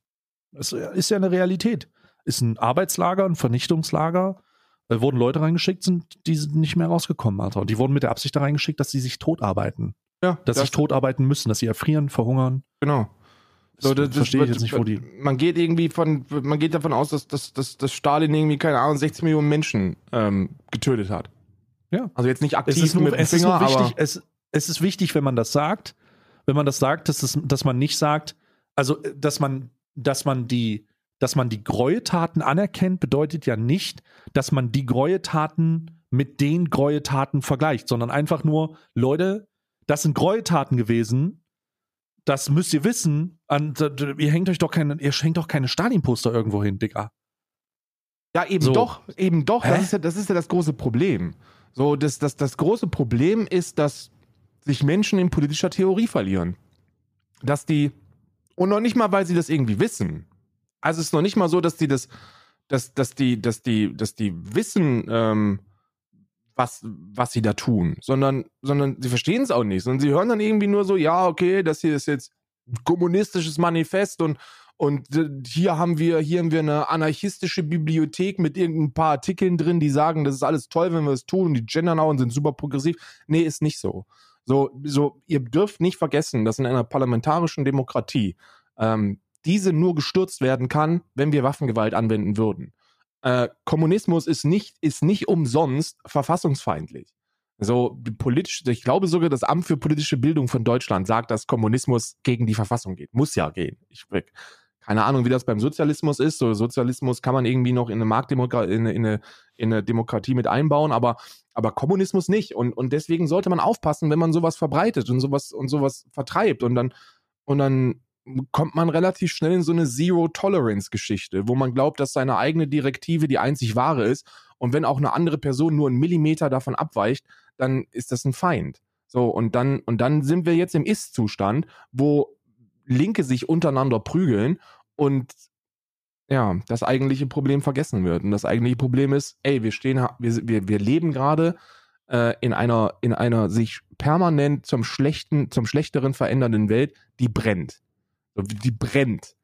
Es ist ja eine Realität. Ist ein Arbeitslager, ein Vernichtungslager. Wurden Leute reingeschickt, sind, die sind nicht mehr rausgekommen, Alter. Und die wurden mit der Absicht da reingeschickt, dass sie sich totarbeiten. Ja, Dass sie sich totarbeiten müssen, dass sie erfrieren, verhungern. Genau. So, das, das verstehe ich jetzt nicht, wo die. Man geht irgendwie von, man geht davon aus, dass, dass, dass, dass Stalin irgendwie, keine Ahnung, 60 Millionen Menschen ähm, getötet hat. Ja. Also jetzt nicht aktiv Es ist, nur, mit dem es, ist Finger, nur wichtig, aber es, es ist wichtig, wenn man das sagt, wenn man das sagt, dass, es, dass man nicht sagt, also dass man, dass man die, dass man die Gräueltaten anerkennt, bedeutet ja nicht, dass man die Gräueltaten mit den Gräueltaten vergleicht, sondern einfach nur, Leute, das sind Gräueltaten gewesen. Das müsst ihr wissen. An, ihr hängt euch doch keine, ihr schenkt doch keine Stalin-Poster irgendwo hin, Digga. Ja, eben So. doch, eben doch. Hä? Das ist, ja, das ist ja das große Problem. So, das, das, das große Problem ist, dass sich Menschen in politischer Theorie verlieren. Dass die, und noch nicht mal, weil sie das irgendwie wissen. Also es ist noch nicht mal so, dass die das, dass, dass die, dass die, dass die wissen, ähm, was, was sie da tun, sondern, sondern sie verstehen es auch nicht. Sondern sie hören dann irgendwie nur so, ja, okay, das hier ist jetzt kommunistisches Manifest und und äh, hier haben wir, hier haben wir eine anarchistische Bibliothek mit irgendein paar Artikeln drin, die sagen, das ist alles toll, wenn wir es tun, die gendern auch und sind super progressiv. Nee, ist nicht so. So, so, ihr dürft nicht vergessen, dass in einer parlamentarischen Demokratie ähm, diese nur gestürzt werden kann, wenn wir Waffengewalt anwenden würden. Äh, Kommunismus ist nicht, ist nicht umsonst verfassungsfeindlich. So politisch, ich glaube sogar, das Amt für politische Bildung von Deutschland sagt, dass Kommunismus gegen die Verfassung geht. Muss ja gehen. Ich keine Ahnung, wie das beim Sozialismus ist. So Sozialismus kann man irgendwie noch in eine Marktdemokratie, in, in, eine, in eine Demokratie mit einbauen, aber, aber Kommunismus nicht. Und, und deswegen sollte man aufpassen, wenn man sowas verbreitet und sowas und sowas vertreibt. Und dann, und dann kommt man relativ schnell in so eine Zero-Tolerance-Geschichte, wo man glaubt, dass seine eigene Direktive die einzig wahre ist. Und wenn auch eine andere Person nur einen Millimeter davon abweicht, dann ist das ein Feind. So, und dann, und dann sind wir jetzt im Ist-Zustand, wo Linke sich untereinander prügeln und ja, das eigentliche Problem vergessen wird. Und das eigentliche Problem ist, ey, wir stehen, wir, wir, wir leben gerade äh, in einer, in einer sich permanent zum schlechten, zum schlechteren verändernden Welt, die brennt. Die brennt.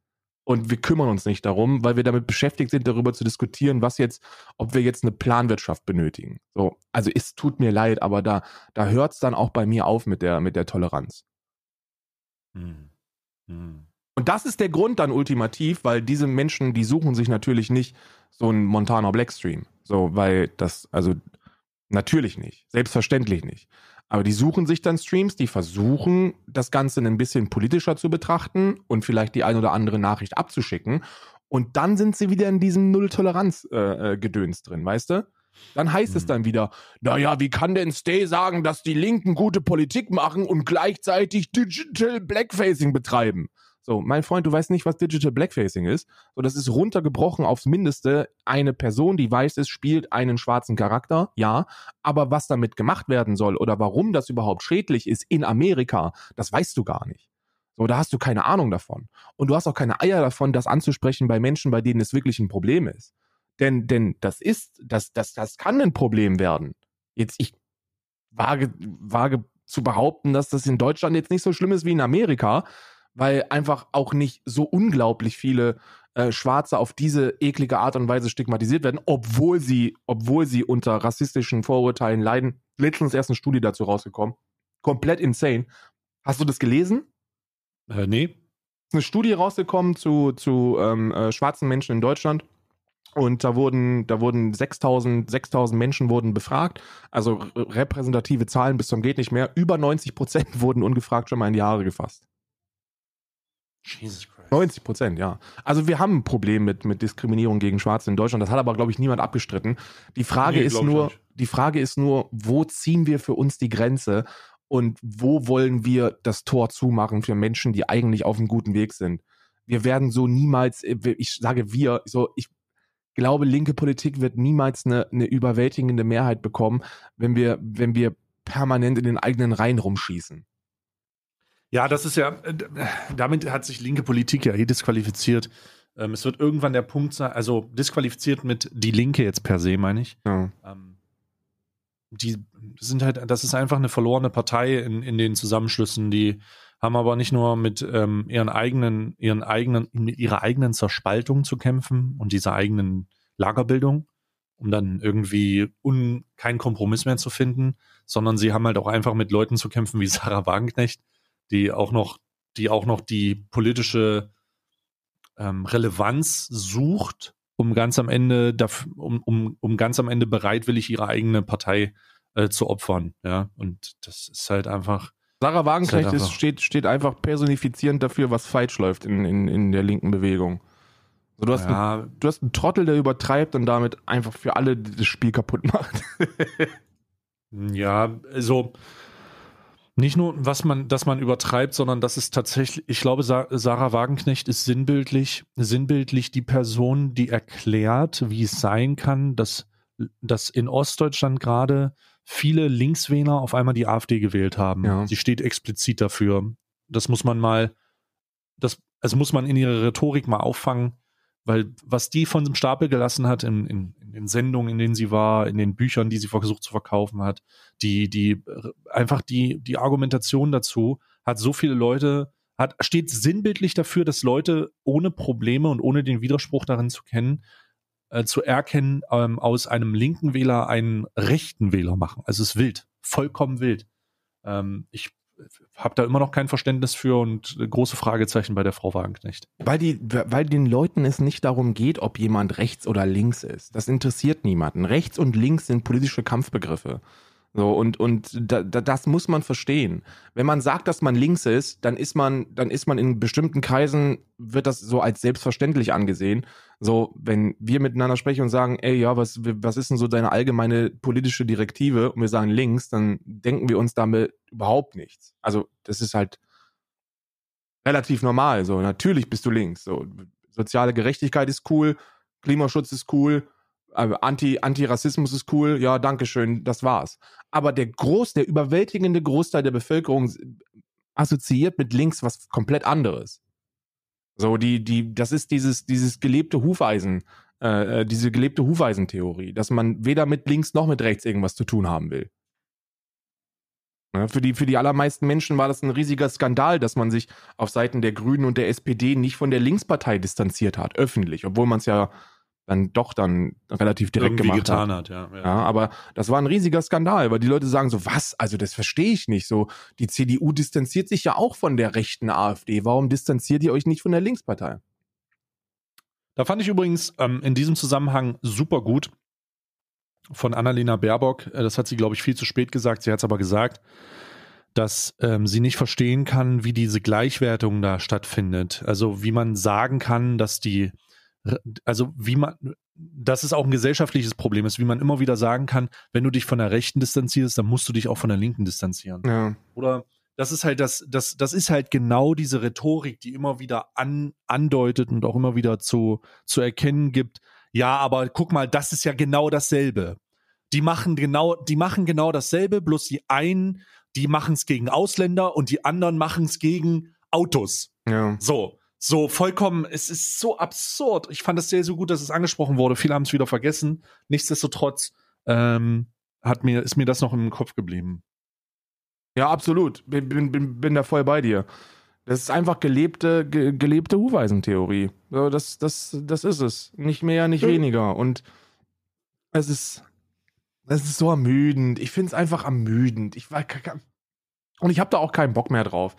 Und wir kümmern uns nicht darum, weil wir damit beschäftigt sind, darüber zu diskutieren, was jetzt, ob wir jetzt eine Planwirtschaft benötigen. So, also es tut mir leid, aber da, da hört es dann auch bei mir auf mit der, mit der Toleranz. Hm. Hm. Und das ist der Grund dann ultimativ, weil diese Menschen, die suchen sich natürlich nicht so einen Montana Blackstream. So, weil das, also natürlich nicht. Selbstverständlich nicht. Aber die suchen sich dann Streams, die versuchen, das Ganze ein bisschen politischer zu betrachten und vielleicht die ein oder andere Nachricht abzuschicken. Und dann sind sie wieder in diesem Null-Toleranz-Gedöns drin, weißt du? Dann heißt es Mhm. dann wieder, naja, wie kann denn Stay sagen, dass die Linken gute Politik machen und gleichzeitig Digital Blackfacing betreiben? So, mein Freund, du weißt nicht, was Digital Blackfacing ist. So, das ist runtergebrochen aufs Mindeste. Eine Person, die weiß ist, spielt einen schwarzen Charakter, ja. Aber was damit gemacht werden soll oder warum das überhaupt schädlich ist in Amerika, das weißt du gar nicht. So, da hast du keine Ahnung davon. Und du hast auch keine Eier davon, das anzusprechen bei Menschen, bei denen es wirklich ein Problem ist. Denn, denn das ist, das, das, das kann ein Problem werden. Jetzt, ich wage, wage zu behaupten, dass das in Deutschland jetzt nicht so schlimm ist wie in Amerika, weil einfach auch nicht so unglaublich viele äh, Schwarze auf diese eklige Art und Weise stigmatisiert werden, obwohl sie, obwohl sie unter rassistischen Vorurteilen leiden. Letztens erst eine Studie dazu rausgekommen. Komplett insane. Hast du das gelesen? Äh, nee. ist eine Studie rausgekommen zu, zu ähm, äh, schwarzen Menschen in Deutschland. Und da wurden, da wurden 6000, 6000 Menschen wurden befragt. Also repräsentative Zahlen bis zum geht nicht mehr. Über 90 Prozent wurden ungefragt schon mal in die Haare gefasst. Jesus Christ. 90 Prozent, ja. Also wir haben ein Problem mit, mit Diskriminierung gegen Schwarze in Deutschland. Das hat aber, glaube ich, niemand abgestritten. Die Frage Nee, ist nur, die Frage ist nur, wo ziehen wir für uns die Grenze und wo wollen wir das Tor zumachen für Menschen, die eigentlich auf einem guten Weg sind? Wir werden so niemals, ich sage wir, so, ich glaube, linke Politik wird niemals eine, eine überwältigende Mehrheit bekommen, wenn wir, wenn wir permanent in den eigenen Reihen rumschießen. Ja, das ist ja, äh, damit hat sich linke Politik ja eh disqualifiziert. Ähm, es wird irgendwann der Punkt sein, also disqualifiziert mit die Linke jetzt per se, meine ich. Ja. Ähm, die sind halt, das ist einfach eine verlorene Partei in, in den Zusammenschlüssen, die haben aber nicht nur mit ähm, ihren eigenen, ihren eigenen, mit ihrer eigenen Zerspaltung zu kämpfen und dieser eigenen Lagerbildung, um dann irgendwie un, keinen Kompromiss mehr zu finden, sondern sie haben halt auch einfach mit Leuten zu kämpfen wie Sarah Wagenknecht, die auch noch, die auch noch die politische ähm, Relevanz sucht, um ganz am Ende dafür, um, um, um ganz am Ende bereitwillig ihre eigene Partei äh, zu opfern. Ja, und das ist halt einfach. Sarah Wagenknecht Ist halt einfach- steht, steht einfach personifizierend dafür, was falsch läuft in, in, in der linken Bewegung. So, du, hast einen, Ja, du hast einen Trottel, der übertreibt und damit einfach für alle das Spiel kaputt macht. Ja, also nicht nur, was man, dass man übertreibt, sondern das ist tatsächlich, ich glaube, Sa Sarah Wagenknecht ist sinnbildlich, sinnbildlich die Person, die erklärt, wie es sein kann, dass, dass in Ostdeutschland gerade viele Linkswähler auf einmal die AfD gewählt haben. Ja. Sie steht explizit dafür. Das muss man mal, das, also muss man in ihre Rhetorik mal auffangen, weil was die von dem Stapel gelassen hat in, in, in den Sendungen, in denen sie war, in den Büchern, die sie versucht zu verkaufen hat, die, die, einfach die, die Argumentation dazu hat so viele Leute, hat, steht sinnbildlich dafür, dass Leute ohne Probleme und ohne den Widerspruch darin zu kennen, äh, zu erkennen, ähm, aus einem linken Wähler einen rechten Wähler machen. Also es ist wild, vollkommen wild. Ähm, ich habe da immer noch kein Verständnis für und äh, große Fragezeichen bei der Frau Wagenknecht. Weil, die, weil den Leuten es nicht darum geht, ob jemand rechts oder links ist. Das interessiert niemanden. Rechts und links sind politische Kampfbegriffe. So, und, und da, da, das muss man verstehen. Wenn man sagt, dass man links ist, dann ist man, dann ist man in bestimmten Kreisen, wird das so als selbstverständlich angesehen. So, wenn wir miteinander sprechen und sagen, ey, ja, was, was ist denn so deine allgemeine politische Direktive? Und wir sagen links, dann denken wir uns damit überhaupt nichts. Also, das ist halt relativ normal. So, natürlich bist du links. So, soziale Gerechtigkeit ist cool, Klimaschutz ist cool, Anti, Antirassismus ist cool, ja, dankeschön, das war's. Aber der Groß, der überwältigende Großteil der Bevölkerung assoziiert mit links was komplett anderes. So, die, die, das ist dieses, dieses gelebte Hufeisen, äh, äh, diese gelebte Hufeisentheorie, dass man weder mit links noch mit rechts irgendwas zu tun haben will. Ne, für, die, für die allermeisten Menschen war das ein riesiger Skandal, dass man sich auf Seiten der Grünen und der SPD nicht von der Linkspartei distanziert hat, öffentlich, obwohl man es ja dann doch dann relativ direkt Irgendwie gemacht getan hat. hat, ja. ja. Ja, aber das war ein riesiger Skandal, weil die Leute sagen so, was? Also das verstehe ich nicht. So, die CDU distanziert sich ja auch von der rechten AfD. Warum distanziert ihr euch nicht von der Linkspartei? Da fand ich übrigens ähm, in diesem Zusammenhang super gut von Annalena Baerbock, äh, das hat sie, glaube ich, viel zu spät gesagt, sie hat es aber gesagt, dass ähm, sie nicht verstehen kann, wie diese Gleichwertung da stattfindet. Also wie man sagen kann, dass die, also wie man, dass es auch ein gesellschaftliches Problem ist, wie man immer wieder sagen kann, wenn du dich von der Rechten distanzierst, dann musst du dich auch von der Linken distanzieren. Ja. Oder das ist halt das, das, das ist halt genau diese Rhetorik, die immer wieder an, andeutet und auch immer wieder zu, zu erkennen gibt. Ja, aber guck mal, das ist ja genau dasselbe. Die machen genau, die machen genau dasselbe, bloß die einen, die machen es gegen Ausländer und die anderen machen es gegen Autos. Ja. So, so vollkommen, es ist so absurd. Ich fand es sehr, so gut, dass es angesprochen wurde. Viele haben es wieder vergessen. Nichtsdestotrotz ähm, hat mir, ist mir das noch im Kopf geblieben. Ja, absolut. Bin, bin, bin, bin da voll bei dir. Das ist einfach gelebte, ge, gelebte Hufeisentheorie. So, das, das, das ist es. Nicht mehr, nicht Ja. weniger. Und es ist, es ist so ermüdend. Ich finde es einfach ermüdend. Ich war, und ich habe da auch keinen Bock mehr drauf.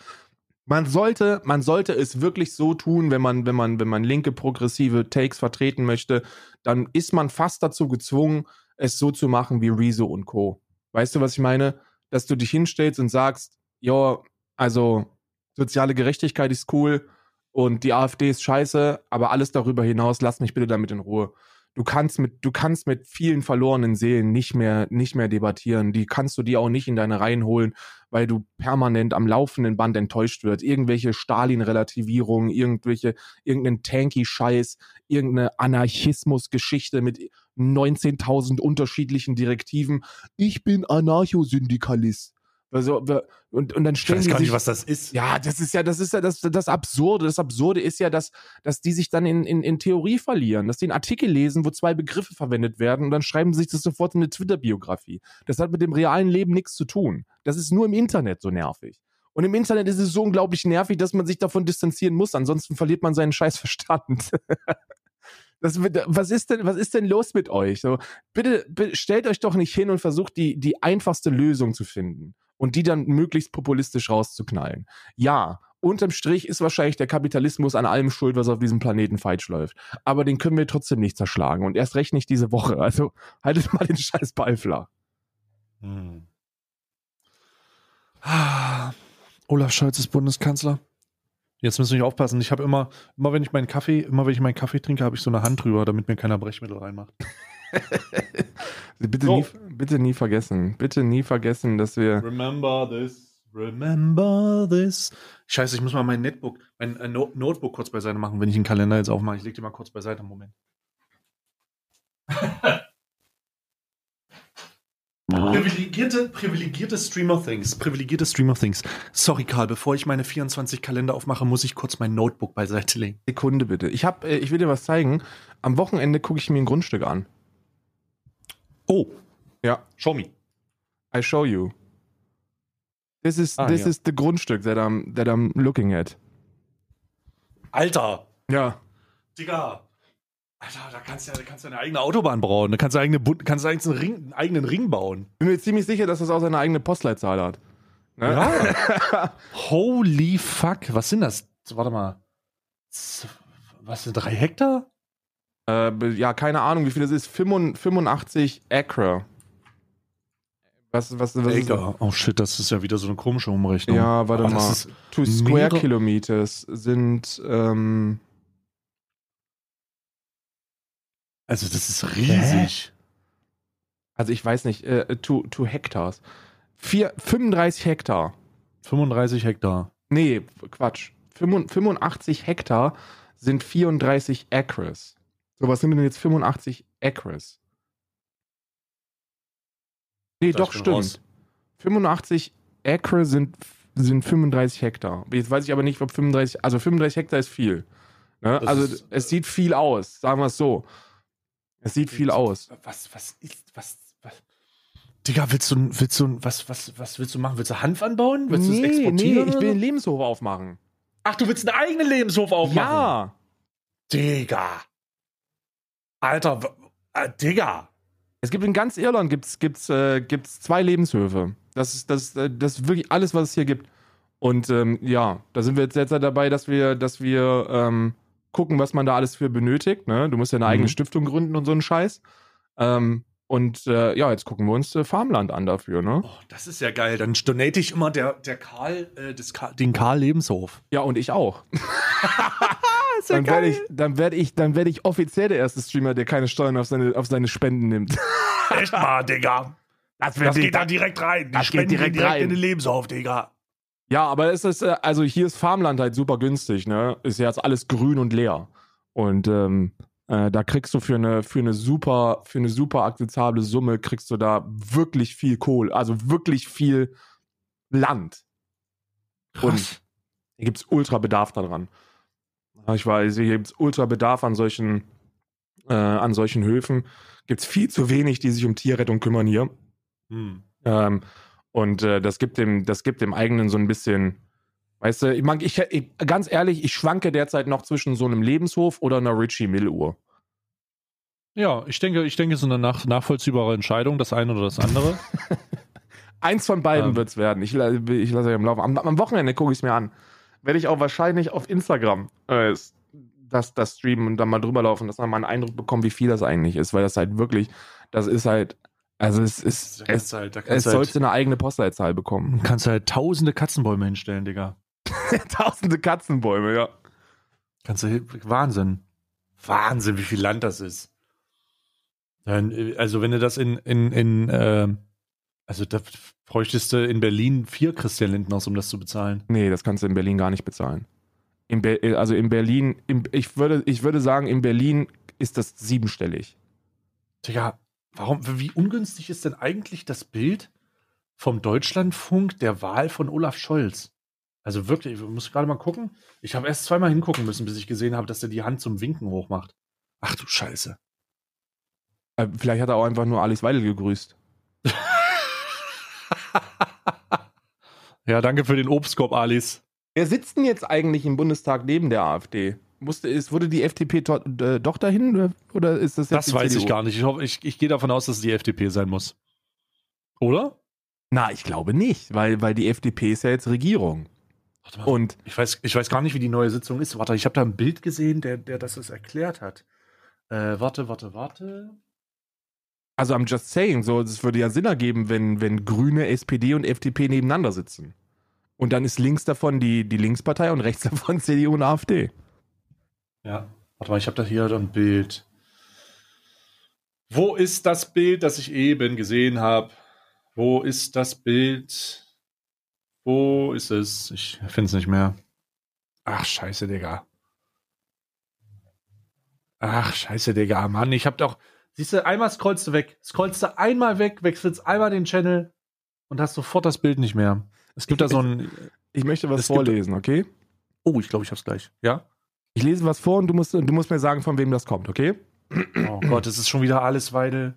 Man sollte, man sollte es wirklich so tun, wenn man, wenn man, wenn man linke progressive Takes vertreten möchte, dann ist man fast dazu gezwungen, es so zu machen wie Rezo und Co. Weißt du, was ich meine? Dass du dich hinstellst und sagst, ja, also soziale Gerechtigkeit ist cool und die AfD ist scheiße, aber alles darüber hinaus, lass mich bitte damit in Ruhe. Du kannst mit, du kannst mit vielen verlorenen Seelen nicht mehr, nicht mehr debattieren. Die kannst du dir auch nicht in deine Reihen holen, weil du permanent am laufenden Band enttäuscht wird. Irgendwelche Stalin-Relativierungen, irgendwelche, irgendeinen Tanky-Scheiß, irgendeine Anarchismus-Geschichte mit 19.000 unterschiedlichen Direktiven. Ich bin Anarchosyndikalist. Also, und, und dann Ich stellen weiß die gar sich, nicht, was das ist. ja, das ist ja, das ist ja das, das Absurde. Das Absurde ist ja, dass, dass die sich dann in, in, in Theorie verlieren, dass die einen Artikel lesen, wo zwei Begriffe verwendet werden und dann schreiben sie sich das sofort in eine Twitter-Biografie. Das hat mit dem realen Leben nichts zu tun. Das ist nur im Internet so nervig. Und im Internet ist es so unglaublich nervig, dass man sich davon distanzieren muss, ansonsten verliert man seinen scheiß Verstand. Das, was ist denn, was ist denn los mit euch? So, bitte, bitte stellt euch doch nicht hin und versucht die, die einfachste Lösung zu finden und die dann möglichst populistisch rauszuknallen. Ja, unterm Strich ist wahrscheinlich der Kapitalismus an allem schuld, was auf diesem Planeten falsch läuft. Aber den können wir trotzdem nicht zerschlagen und erst recht nicht diese Woche. Also haltet mal den scheiß Ball flach. Hm. Ah, Olaf Scholz ist Bundeskanzler. Jetzt müssen wir aufpassen. Ich habe immer, immer wenn ich meinen Kaffee, immer wenn ich meinen Kaffee trinke, habe ich so eine Hand drüber, damit mir keiner Brechmittel reinmacht. Bitte, So. nie, bitte nie vergessen. Bitte nie vergessen, dass wir. Remember this. Remember this. Scheiße, ich muss mal mein Netbook, mein äh, No- Notebook kurz beiseite machen, wenn ich einen Kalender jetzt aufmache. Ich leg die mal kurz beiseite. Moment. Privilegierte, privilegierte Streamer Things. Privilegierte Streamer Things. Sorry, Karl, bevor ich meine 24 Kalender aufmache, muss ich kurz mein Notebook beiseite legen. Sekunde bitte. Ich, hab, äh, ich will dir was zeigen. Am Wochenende gucke ich mir ein Grundstück an. Oh, Ja. show me. I show you. This is, Ah, this ja. is the Grundstück that I'm, that I'm looking at. Alter, Ja. Digga. Alter, da kannst du ja, da kannst du eine eigene Autobahn bauen. Da kannst du, eigene, kannst du eigentlich einen, Ring, einen eigenen Ring bauen. Bin mir ziemlich sicher, dass das auch seine eigene Postleitzahl hat. Ne? Ja. Holy fuck. Was sind das? Warte mal. Was sind drei Hektar? Äh, ja, keine Ahnung, wie viel das ist. 85 85 Acre. Was, was, was ist Acre. Oh shit, das ist ja wieder so eine komische Umrechnung. Ja, warte Aber mal. das ist Two Square mehrere- Kilometers sind, ähm, also das ist riesig. also ich weiß nicht, äh, two, two Hectares. Vier, 35 Hektar. 35 Hektar. Nee, Quatsch. 85 Hektar sind 34 Acres. So, was sind denn jetzt 85 Acres? Nee, doch, bin raus. stimmt. 85 Acre sind, sind 35 Hektar. Jetzt weiß ich aber nicht, ob 35, also 35 Hektar ist viel. Ne? Also ist- es sieht viel aus, sagen wir es so. Es sieht viel aus. Was, was ist, was, was? Digga, willst du, willst du, was, was, was willst du machen? Willst du Hanf anbauen? Willst du es nee, nee, exportieren? ich will einen Lebenshof aufmachen. Ach, du willst einen eigenen Lebenshof aufmachen? Ja. Digga. Alter, äh, Digga. Es gibt in ganz Irland gibt's, gibt's, äh, gibt's zwei Lebenshöfe. Das ist, das, äh, das ist wirklich alles, was es hier gibt. Und ähm, ja, da sind wir jetzt, jetzt dabei, dass wir, dass wir ähm, gucken, was man da alles für benötigt. Ne? Du musst ja eine eigene Mhm. Stiftung gründen und so einen Scheiß. Ähm, und äh, ja, jetzt gucken wir uns äh, Farmland an dafür. Ne? Oh, das ist ja geil. Dann donate ich immer der, der Karl, äh, Karl, den Karl Lebenshof. Ja, und ich auch. ja Dann werde ich, dann werde ich, dann werde ich offiziell der erste Streamer, der keine Steuern auf seine, auf seine Spenden nimmt. Echt mal, Digga. Das, Das geht da direkt rein. Die das geht Spenden direkt gehen rein. in den Lebenshof, Digga. Ja, aber es ist, äh, also hier ist Farmland halt super günstig, ne? Ist ja jetzt alles grün und leer. Und ähm, äh, da kriegst du für eine, für eine super, für eine super akzeptable Summe, kriegst du da wirklich viel Kohle, also wirklich viel Land. Und hier gibt's ultra Bedarf daran. Ich weiß, hier gibt's ultra Bedarf an solchen, äh, an solchen Höfen. Gibt's viel zu wenig, die sich um Tierrettung kümmern hier. Hm. Ähm, und äh, das gibt dem, das gibt dem eigenen so ein bisschen, weißt du, ich, mag, ich, ich ganz ehrlich, ich schwanke derzeit noch zwischen so einem Lebenshof oder einer Richie Mill Uhr. Ja, ich denke, ich denke, es ist eine nach, nachvollziehbare Entscheidung, das eine oder das andere. Eins von beiden Ähm. wird's werden. Ich, ich lasse euch im Laufe. Am, am Wochenende gucke ich es mir an. Werde ich auch wahrscheinlich auf Instagram äh, das, das streamen und dann mal drüber laufen, dass man mal einen Eindruck bekommt, wie viel das eigentlich ist, weil das halt wirklich, das ist halt, also es ist, es, halt, da es sollte halt, eine eigene Postleitzahl bekommen. kannst du halt tausende Katzenbäume hinstellen, Digga. Tausende Katzenbäume, ja. Kannst du, Wahnsinn. Wahnsinn, wie viel Land das ist. Äh, also wenn du das in, in, in äh, also da bräuchtest du in Berlin vier Christian Lindners, um das zu bezahlen. Nee, das kannst du in Berlin gar nicht bezahlen. In Be also in Berlin, in, ich, würde, ich würde sagen, in Berlin ist das siebenstellig. Digga, warum, wie ungünstig ist denn eigentlich das Bild vom Deutschlandfunk der Wahl von Olaf Scholz. Also wirklich, ich muss gerade mal gucken. Ich habe erst zweimal hingucken müssen, bis ich gesehen habe, dass er die Hand zum Winken hochmacht. Ach du Scheiße. Äh, vielleicht hat er auch einfach nur Alice Weidel gegrüßt. ja, danke für den Obstkorb, Alice. Wer sitzt denn jetzt eigentlich im Bundestag neben der AfD? Musste, ist, wurde die FDP to, äh, doch dahin oder, ist das jetzt Das weiß CDU? ich gar nicht. Ich, hoffe, ich, ich gehe davon aus, dass es die FDP sein muss. Oder? Na, ich glaube nicht, weil, weil die FDP ist ja jetzt Regierung. Warte mal, Und ich weiß, ich weiß gar nicht, wie die neue Sitzung ist. Warte, ich habe da ein Bild gesehen, der, der das erklärt hat. Äh, warte, warte, warte. Also I'm just saying, so, es würde ja Sinn ergeben, wenn, wenn Grüne, SPD und FDP nebeneinander sitzen. Und dann ist links davon die, die Linkspartei und rechts davon CDU und AfD. Ja, warte mal, ich habe da hier ein Bild. Wo ist das Bild, das ich eben gesehen habe? Wo ist das Bild? Wo ist es? Ich finde es nicht mehr. Ach, scheiße, Digga. Ach, scheiße, Digga. Mann, ich hab doch. Siehst du, einmal scrollst du weg. Scrollst du einmal weg, wechselst einmal den Channel und hast sofort das Bild nicht mehr. Es gibt da so ein. Ich möchte was vorlesen, gibt, okay? Oh, ich glaube, ich hab's gleich. Ja? Ich lese was vor und du musst, du musst mir sagen, von wem das kommt, okay? Oh Gott, es ist schon wieder Alice Weidel.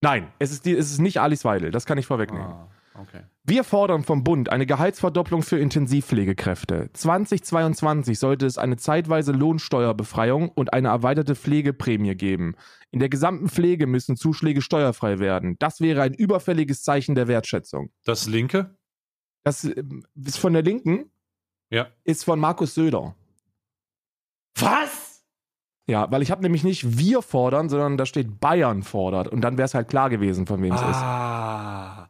Nein, es ist, die, es ist nicht Alice Weidel, das kann ich vorwegnehmen. Ah. Okay. Wir fordern vom Bund eine Gehaltsverdopplung für Intensivpflegekräfte. 2022 sollte es eine zeitweise Lohnsteuerbefreiung und eine erweiterte Pflegeprämie geben. In der gesamten Pflege müssen Zuschläge steuerfrei werden. Das wäre ein überfälliges Zeichen der Wertschätzung. Das Linke? Das ähm, ist von der Linken. Ja. Ist von Markus Söder. Was? Ja, weil ich habe nämlich nicht wir fordern, sondern da steht Bayern fordert. Und dann wäre es halt klar gewesen, von wem es ah. ist.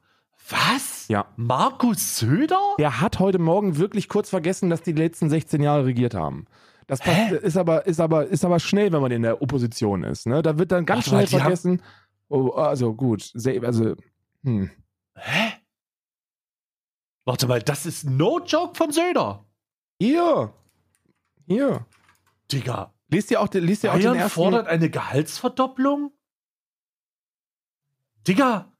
Was? Ja. Markus Söder? Der hat heute Morgen wirklich kurz vergessen, dass die letzten 16 Jahre regiert haben. Das ist aber, ist, aber, ist aber schnell, wenn man in der Opposition ist. Ne? Da wird dann ganz Ach, schnell vergessen. Oh, also gut. Also, hm. Hä? Warte mal, das ist no joke von Söder. Hier. Hier. Digga. Liest ihr auch, liest ihr auch den ersten... fordert eine Gehaltsverdopplung? Digga,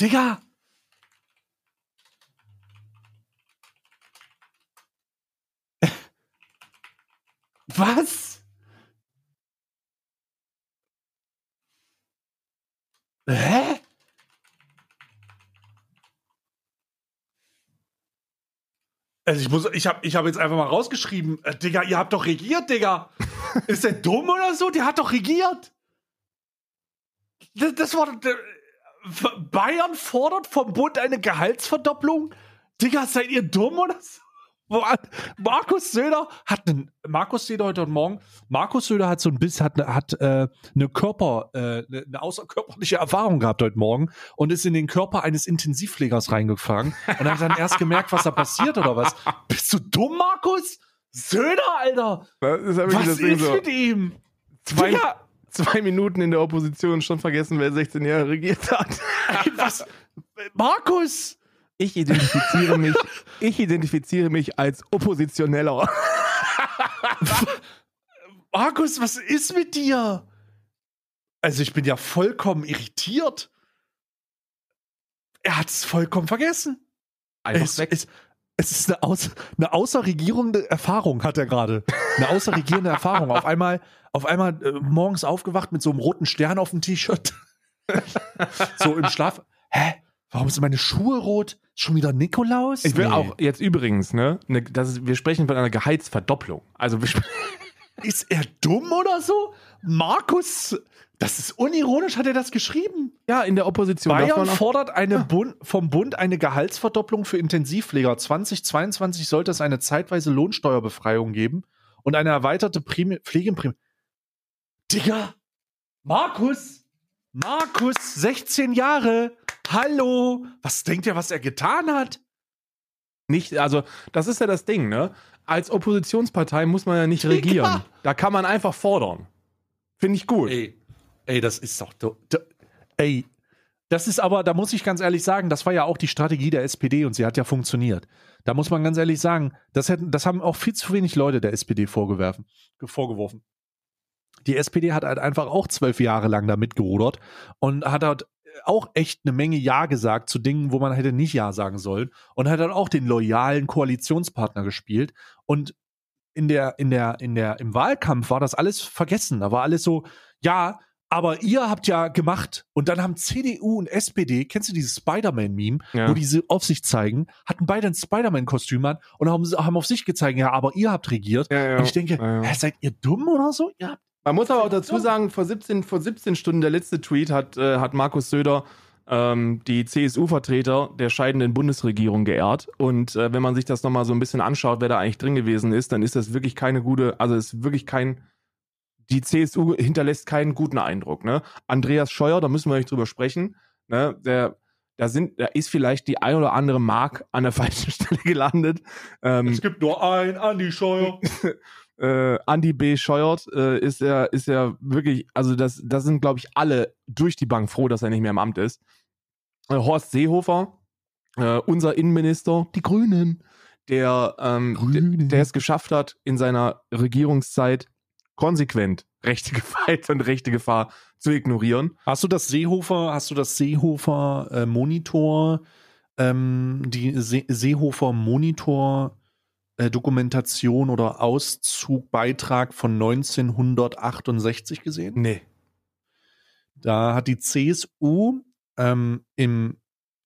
Digga! Was? Hä? Also ich muss, ich habe ich hab jetzt einfach mal rausgeschrieben, äh, Digga, ihr habt doch regiert, Digga. Ist der dumm oder so? Der hat doch regiert. Das, das war, Bayern fordert vom Bund eine Gehaltsverdopplung? Digga, seid ihr dumm oder so? Markus Söder hat einen, Markus Söder heute Morgen, Markus Söder hat so ein bisschen, hat, hat äh, eine Körper, äh, eine außerkörperliche Erfahrung gehabt heute Morgen und ist in den Körper eines Intensivpflegers reingefahren und hat dann erst gemerkt, was da passiert oder was. Bist du dumm, Markus? Söder, Alter! was ist so. mit ihm? Zwei, Digga, zwei Minuten in der Opposition schon vergessen, wer 16 Jahre regiert hat. Was? Markus! Ich identifiziere mich, ich identifiziere mich als Oppositioneller. Markus, was ist mit dir? Also ich bin ja vollkommen irritiert. Er hat es vollkommen vergessen. Einfach es, weg. Es, es ist eine, aus, eine außerregierende Erfahrung, hat er gerade. Eine außerregierende Erfahrung. Auf einmal, auf einmal äh, morgens aufgewacht mit so einem roten Stern auf dem T-Shirt. so im Schlaf. Hä? Warum sind meine Schuhe rot? Schon wieder Nikolaus? Ich will nee. auch jetzt übrigens, ne, ne das ist, wir sprechen von einer Gehaltsverdopplung. Also wir Ist er dumm oder so? Markus das ist unironisch, hat er das geschrieben. Ja, in der Opposition. Bayern fordert eine ja. Bund, vom Bund eine Gehaltsverdopplung für Intensivpfleger. 2022 sollte es eine zeitweise Lohnsteuerbefreiung geben und eine erweiterte Prämie, Pflegeprämie. Digga! Markus! Markus, 16 Jahre! Hallo! Was denkt ihr, was er getan hat? Nicht, also, das ist ja das Ding, ne? Als Oppositionspartei muss man ja nicht Digga. regieren. Da kann man einfach fordern. Finde ich gut. Ey, Ey, das ist doch. Ey, das ist aber, da muss ich ganz ehrlich sagen, das war ja auch die Strategie der SPD und sie hat ja funktioniert. Da muss man ganz ehrlich sagen, das, hätten, das haben auch viel zu wenig Leute der SPD vorgeworfen. vorgeworfen. Die SPD hat halt einfach auch zwölf Jahre lang da mitgerudert und hat halt auch echt eine Menge Ja gesagt zu Dingen, wo man hätte nicht Ja sagen sollen und hat dann auch den loyalen Koalitionspartner gespielt und in der, in der, in der, im Wahlkampf war das alles vergessen. Da war alles so, ja, aber ihr habt ja gemacht und dann haben CDU und SPD, kennst du dieses Spider-Man-Meme, Ja. wo diese auf sich zeigen, hatten beide ein Spider-Man-Kostüm an und haben, haben auf sich gezeigt, ja, aber ihr habt regiert. Ja, ja. Und ich denke, seid ihr dumm oder so? Ja, Man muss aber auch dazu sagen, vor 17, vor 17 Stunden, der letzte Tweet, hat, äh, hat Markus Söder ähm, die CSU-Vertreter der scheidenden Bundesregierung geehrt. Und äh, wenn man sich das nochmal so ein bisschen anschaut, wer da eigentlich drin gewesen ist, dann ist das wirklich keine gute, also ist wirklich kein, die CSU hinterlässt keinen guten Eindruck. Ne? Andreas Scheuer, da müssen wir nicht drüber sprechen, ne? der, da, sind, da ist vielleicht die ein oder andere Mark an der falschen Stelle gelandet. Ähm, es gibt nur ein Andi Scheuer. äh, Andy B. Scheuert äh, ist er ist er wirklich, also das, das sind, glaube ich, alle durch die Bank froh, dass er nicht mehr im Amt ist. Äh, Horst Seehofer, äh, unser Innenminister, die Grünen, der, ähm, Grünen. der, der es geschafft hat, in seiner Regierungszeit konsequent rechte Gewalt und rechte Gefahr zu ignorieren. Hast du das Seehofer, hast du das Seehofer äh, Monitor, ähm, die See Seehofer Monitor äh, Dokumentation oder Auszug, Beitrag von 1968 gesehen? Nee. Da hat die CSU ähm, im,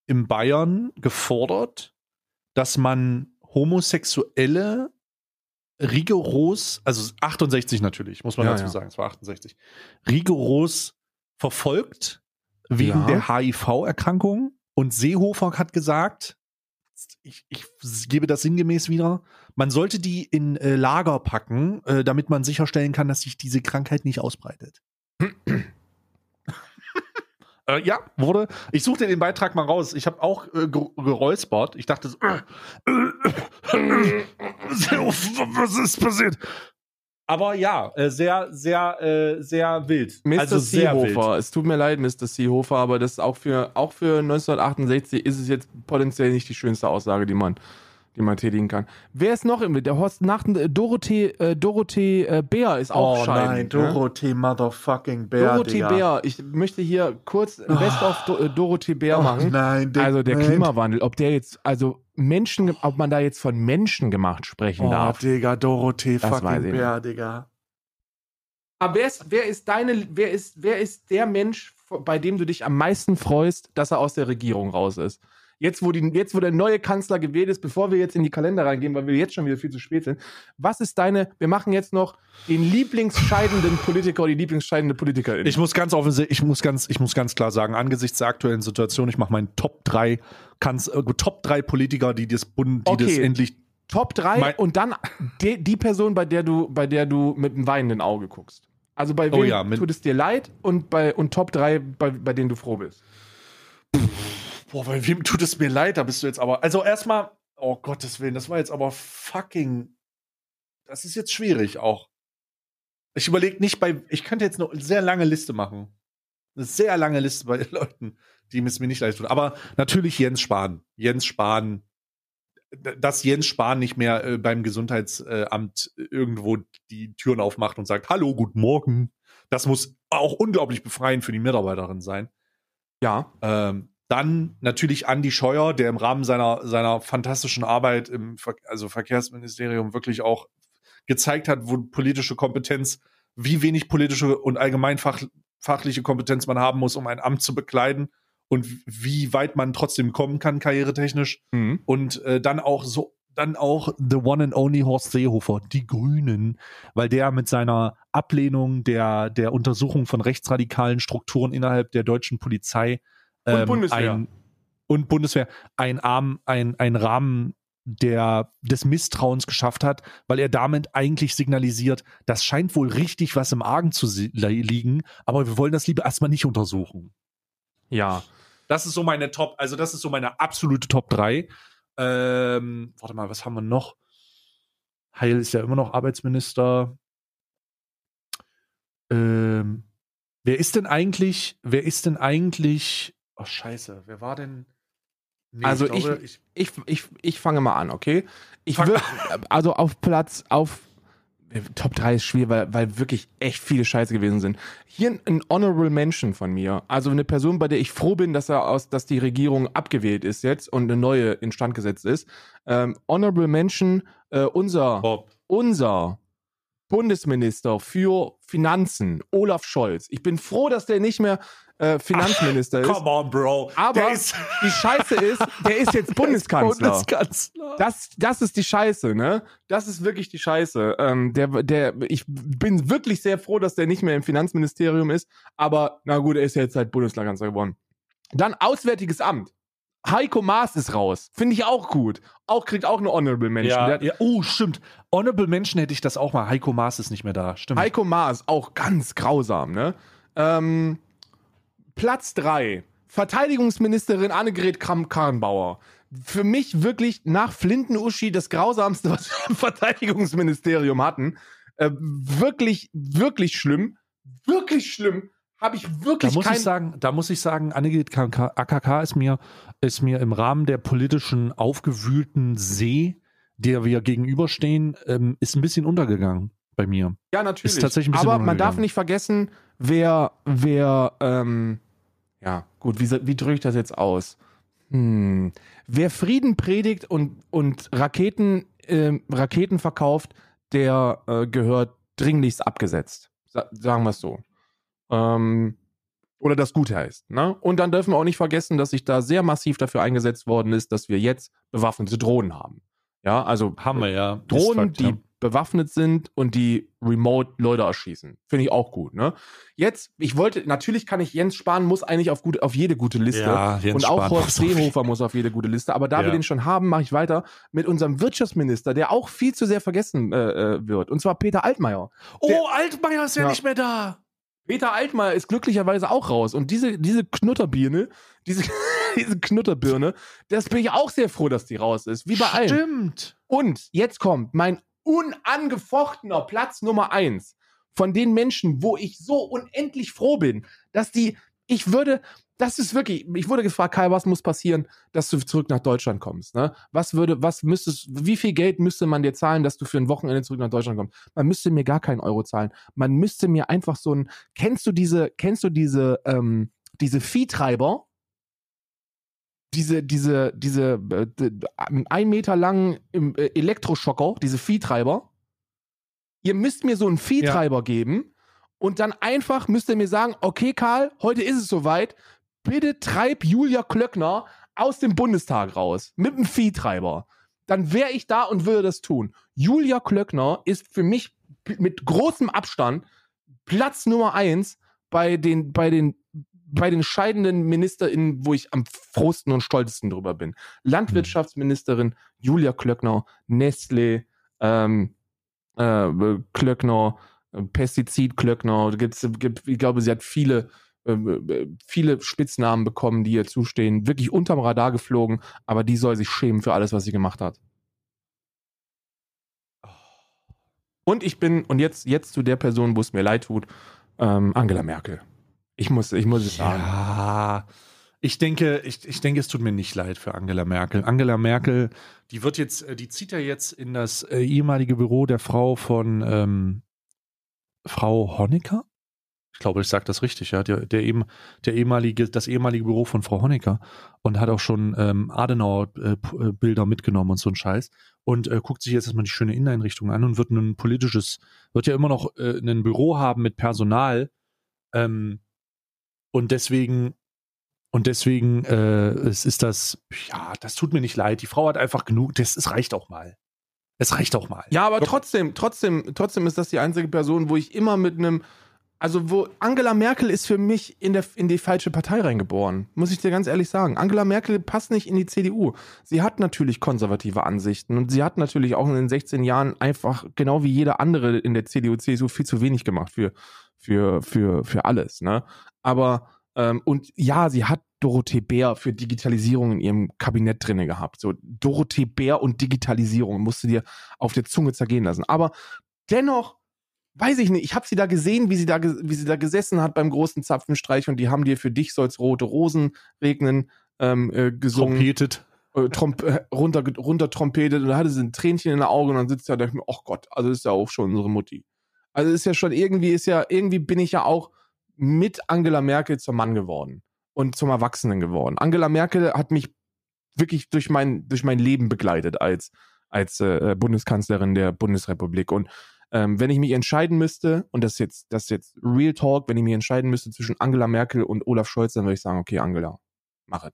im Bayern gefordert, dass man Homosexuelle rigoros, also 68 natürlich, muss man Ja, dazu ja. sagen, es war 68, rigoros verfolgt wegen Ja. der HIV-Erkrankung. Und Seehofer hat gesagt, ich, ich gebe das sinngemäß wieder, man sollte die in äh, Lager packen, äh, damit man sicherstellen kann, dass sich diese Krankheit nicht ausbreitet. Äh, ja, wurde. Ich suchte den Beitrag mal raus. Ich habe auch äh, ge- geräuspert. Ich dachte so, äh, was ist passiert? Aber ja, äh, sehr, sehr, äh, sehr wild. Mr. Also sehr Seehofer, wild. es tut mir leid, Mr. Seehofer, aber das ist auch für, auch für 1968 ist es jetzt potenziell nicht die schönste Aussage, die man, die man tätigen kann. Wer ist noch im, der Horst nach Dorothee, äh, Dorothee äh, Bär ist auch Oh scheidend. nein, ne? Dorothee Motherfucking Bär. Dorothee Digga. Bär, ich möchte hier kurz Best of Do äh, Dorothee Bär Oh machen. nein, also der nein. Klimawandel, ob der jetzt, also Menschen, ob man da jetzt von Menschen gemacht sprechen Oh, darf. Digga, Dorothee Das fucking Bär, Digga. Aber wer ist, wer ist deine, wer ist, wer ist der Mensch, bei dem du dich am meisten freust, dass er aus der Regierung raus ist? Jetzt, wo, die, jetzt, wo der neue Kanzler gewählt ist, bevor wir jetzt in die Kalender reingehen, weil wir jetzt schon wieder viel zu spät sind, was ist deine, wir machen jetzt noch den lieblingsscheidenden Politiker oder die lieblingsscheidende Politikerin. Ich muss ganz offen, ich muss ganz, ich muss ganz klar sagen, angesichts der aktuellen Situation, ich mache meinen Top 3, Kanz, äh, Top 3 Politiker, die das Bund, die Okay. das endlich. Top 3 Mein- und dann die, die Person, bei der du, bei der du mit einem weinenden Auge guckst. Also bei Oh wem ja, mit- tut es dir leid und bei und Top 3, bei, bei denen du froh bist. Boah, bei wem tut es mir leid? Da bist du jetzt aber. Also erstmal, oh Gottes Willen, das war jetzt aber fucking. Das ist jetzt schwierig auch. Ich überlege nicht bei. Ich könnte jetzt eine sehr lange Liste machen. Eine sehr lange Liste bei den Leuten, die es mir nicht leid tun. Aber natürlich Jens Spahn. Jens Spahn. Dass Jens Spahn nicht mehr äh, beim Gesundheitsamt irgendwo die Türen aufmacht und sagt, hallo, guten Morgen. Das muss auch unglaublich befreiend für die Mitarbeiterin sein. Ja. Ähm, dann natürlich Andy Scheuer, der im Rahmen seiner, seiner fantastischen Arbeit im Ver also Verkehrsministerium wirklich auch gezeigt hat, wo politische Kompetenz, wie wenig politische und allgemeinfachliche Kompetenz man haben muss, um ein Amt zu bekleiden und wie weit man trotzdem kommen kann, karrieretechnisch. Mhm. Und äh, dann auch so, dann auch the one and only Horst Seehofer, die Grünen, weil der mit seiner Ablehnung der, der Untersuchung von rechtsradikalen Strukturen innerhalb der deutschen Polizei Und Bundeswehr. Ein, und Bundeswehr ein, Arm, ein, ein Rahmen der, des Misstrauens geschafft hat, weil er damit eigentlich signalisiert, das scheint wohl richtig was im Argen zu liegen, aber wir wollen das lieber erstmal nicht untersuchen. Ja. Das ist so meine Top, also das ist so meine absolute Top 3. Ähm, warte mal, was haben wir noch? Heil ist ja immer noch Arbeitsminister. Ähm, wer ist denn eigentlich, wer ist denn eigentlich, oh scheiße, wer war denn? Nee, Also glaube, Ich, ich, ich fange mal an, okay? Ich würde, also auf Platz, auf, äh, Top 3 ist schwierig, weil, weil wirklich echt viele Scheiße gewesen sind. Hier ein, ein Honorable Mention von mir. Also eine Person, bei der ich froh bin, dass er aus, dass die Regierung abgewählt ist jetzt und eine neue instand gesetzt ist. Ähm, Honorable Mention, äh, unser, Bob. unser Bundesminister für Finanzen, Olaf Scholz. Ich bin froh, dass der nicht mehr äh, Finanzminister ist. Come on, Bro. Aber ist die Scheiße ist, der ist jetzt Bundeskanzler. Bundeskanzler. Das, das ist die Scheiße, ne? Das ist wirklich die Scheiße. Ähm, der, der, ich bin wirklich sehr froh, dass der nicht mehr im Finanzministerium ist. Aber na gut, er ist ja jetzt halt Bundeskanzler geworden. Dann Auswärtiges Amt. Heiko Maas ist raus. Finde ich auch gut. Auch kriegt auch eine Honorable Mention. Ja, hat- ja, oh, stimmt. Honorable Menschen hätte ich das auch mal. Heiko Maas ist nicht mehr da. Stimmt. Heiko Maas, auch ganz grausam, ne? Ähm, Platz 3. Verteidigungsministerin Annegret Kramp-Karrenbauer. Für mich wirklich nach Flinten-Uschi das grausamste, was wir im Verteidigungsministerium hatten. Äh, wirklich, wirklich schlimm. Wirklich schlimm. Habe ich Da wirklich muss kein... ich sagen, da muss ich sagen, Annegret KK AKK ist mir, ist mir im Rahmen der politischen aufgewühlten See, der wir gegenüberstehen, ähm, ist ein bisschen untergegangen bei mir. Ja, natürlich. Ist tatsächlich ein bisschen Aber man darf nicht vergessen, wer, wer, ähm, ja, gut, wie, wie drücke ich das jetzt aus? Hm. Wer Frieden predigt und, und Raketen, ähm, Raketen verkauft, der äh, gehört dringlichst abgesetzt. Sa sagen wir es so. Ähm, oder das Gute heißt. Ne? Und dann dürfen wir auch nicht vergessen, dass sich da sehr massiv dafür eingesetzt worden ist, dass wir jetzt bewaffnete Drohnen haben. Ja, also Haben wir ja. Drohnen, Ist Fakt, die ja. bewaffnet sind und die remote Leute erschießen. Finde ich auch gut, ne? Jetzt, ich wollte, natürlich kann ich Jens Spahn muss eigentlich auf, gut, auf jede gute Liste. Ja, Jens und auch Spahn Horst Seehofer muss auf jede gute Liste. Aber da wir Ja. den schon haben, mache ich weiter mit unserem Wirtschaftsminister, der auch viel zu sehr vergessen äh, äh, wird. Und zwar Peter Altmaier. Oh, Altmaier ist ja, Ja. nicht mehr da. Peter Altmaier ist glücklicherweise auch raus. Und diese, diese Knutterbirne, diese, diese Knutterbirne, das bin ich auch sehr froh, dass die raus ist. Wie bei allen. Stimmt. Und jetzt kommt mein unangefochtener Platz Nummer eins von den Menschen, wo ich so unendlich froh bin, dass die, ich würde, das ist wirklich, ich wurde gefragt, Kai, was muss passieren, dass du zurück nach Deutschland kommst, ne? Was würde, was müsstest, wie viel Geld müsste man dir zahlen, dass du für ein Wochenende zurück nach Deutschland kommst? Man müsste mir gar keinen Euro zahlen. Man müsste mir einfach so ein, kennst du diese, kennst du diese, ähm, diese Viehtreiber? diese, diese, diese äh, ein Meter langen äh, Elektroschocker, diese Viehtreiber. Ihr müsst mir so einen Viehtreiber geben und dann einfach müsst ihr mir sagen, okay, Karl, heute ist es soweit. Bitte treib Julia Klöckner aus dem Bundestag raus mit dem Viehtreiber. Dann wäre ich da und würde das tun. Julia Klöckner ist für mich mit großem Abstand Platz Nummer eins bei den, bei den bei den scheidenden MinisterInnen, wo ich am frohsten und stolzesten drüber bin. Landwirtschaftsministerin Julia Klöckner, Nestle, ähm, äh, Klöckner, äh, Pestizid Klöckner, gibt's, gibt, ich glaube, sie hat viele, äh, äh, viele Spitznamen bekommen, die ihr zustehen. Wirklich unterm Radar geflogen, aber die soll sich schämen für alles, was sie gemacht hat. Und ich bin, und jetzt, jetzt zu der Person, wo es mir leid tut, ähm, Angela Merkel. Ich muss, ich muss es sagen. Ja. Ich denke, ich, ich denke, es tut mir nicht leid für Angela Merkel. Angela Merkel, die wird jetzt, äh, die zieht ja jetzt in das äh, ehemalige Büro der Frau von ähm, Frau Honecker. Ich glaube, ich sage das richtig, ja. Der, der, eben, der ehemalige, das ehemalige Büro von Frau Honecker und hat auch schon ähm, Adenauer-Bilder mitgenommen und so ein Scheiß. Und äh, guckt sich jetzt erstmal die schöne Inneneinrichtung an und wird ein politisches, wird ja immer noch äh, ein Büro haben mit Personal. Ähm, und deswegen, und deswegen äh, es ist das, ja, das tut mir nicht leid. Die Frau hat einfach genug, das, es reicht auch mal. Es reicht auch mal. Ja, aber trotzdem, trotzdem, trotzdem ist das die einzige Person, wo ich immer mit einem, also wo Angela Merkel ist für mich in, der, in die falsche Partei reingeboren, muss ich dir ganz ehrlich sagen. Angela Merkel passt nicht in die CDU. Sie hat natürlich konservative Ansichten und sie hat natürlich auch in den 16 Jahren einfach, genau wie jeder andere in der CDU, CSU, viel zu wenig gemacht für, für, für, für alles, ne? Aber, ähm, und ja, sie hat Dorothee Bär für Digitalisierung in ihrem Kabinett drinne gehabt. So, Dorothee Bär und Digitalisierung musst du dir auf der Zunge zergehen lassen. Aber dennoch, weiß ich nicht, ich habe sie da gesehen, wie sie da, wie sie da gesessen hat beim großen Zapfenstreich und die haben dir für dich soll's rote Rosen regnen ähm, äh, gesungen. Trompetet. äh, Tromp äh, runter, runter trompetet und da hatte sie ein Tränchen in den Augen und dann sitzt er da und denkt mir, ach Gott, also ist ja auch schon unsere Mutti. Also ist ja schon irgendwie, ist ja, irgendwie bin ich ja auch mit Angela Merkel zum Mann geworden und zum Erwachsenen geworden. Angela Merkel hat mich wirklich durch mein, durch mein Leben begleitet als, als äh, Bundeskanzlerin der Bundesrepublik. Und ähm, wenn ich mich entscheiden müsste, und das ist jetzt, das ist jetzt Real Talk, wenn ich mich entscheiden müsste zwischen Angela Merkel und Olaf Scholz, dann würde ich sagen, okay, Angela, mach es.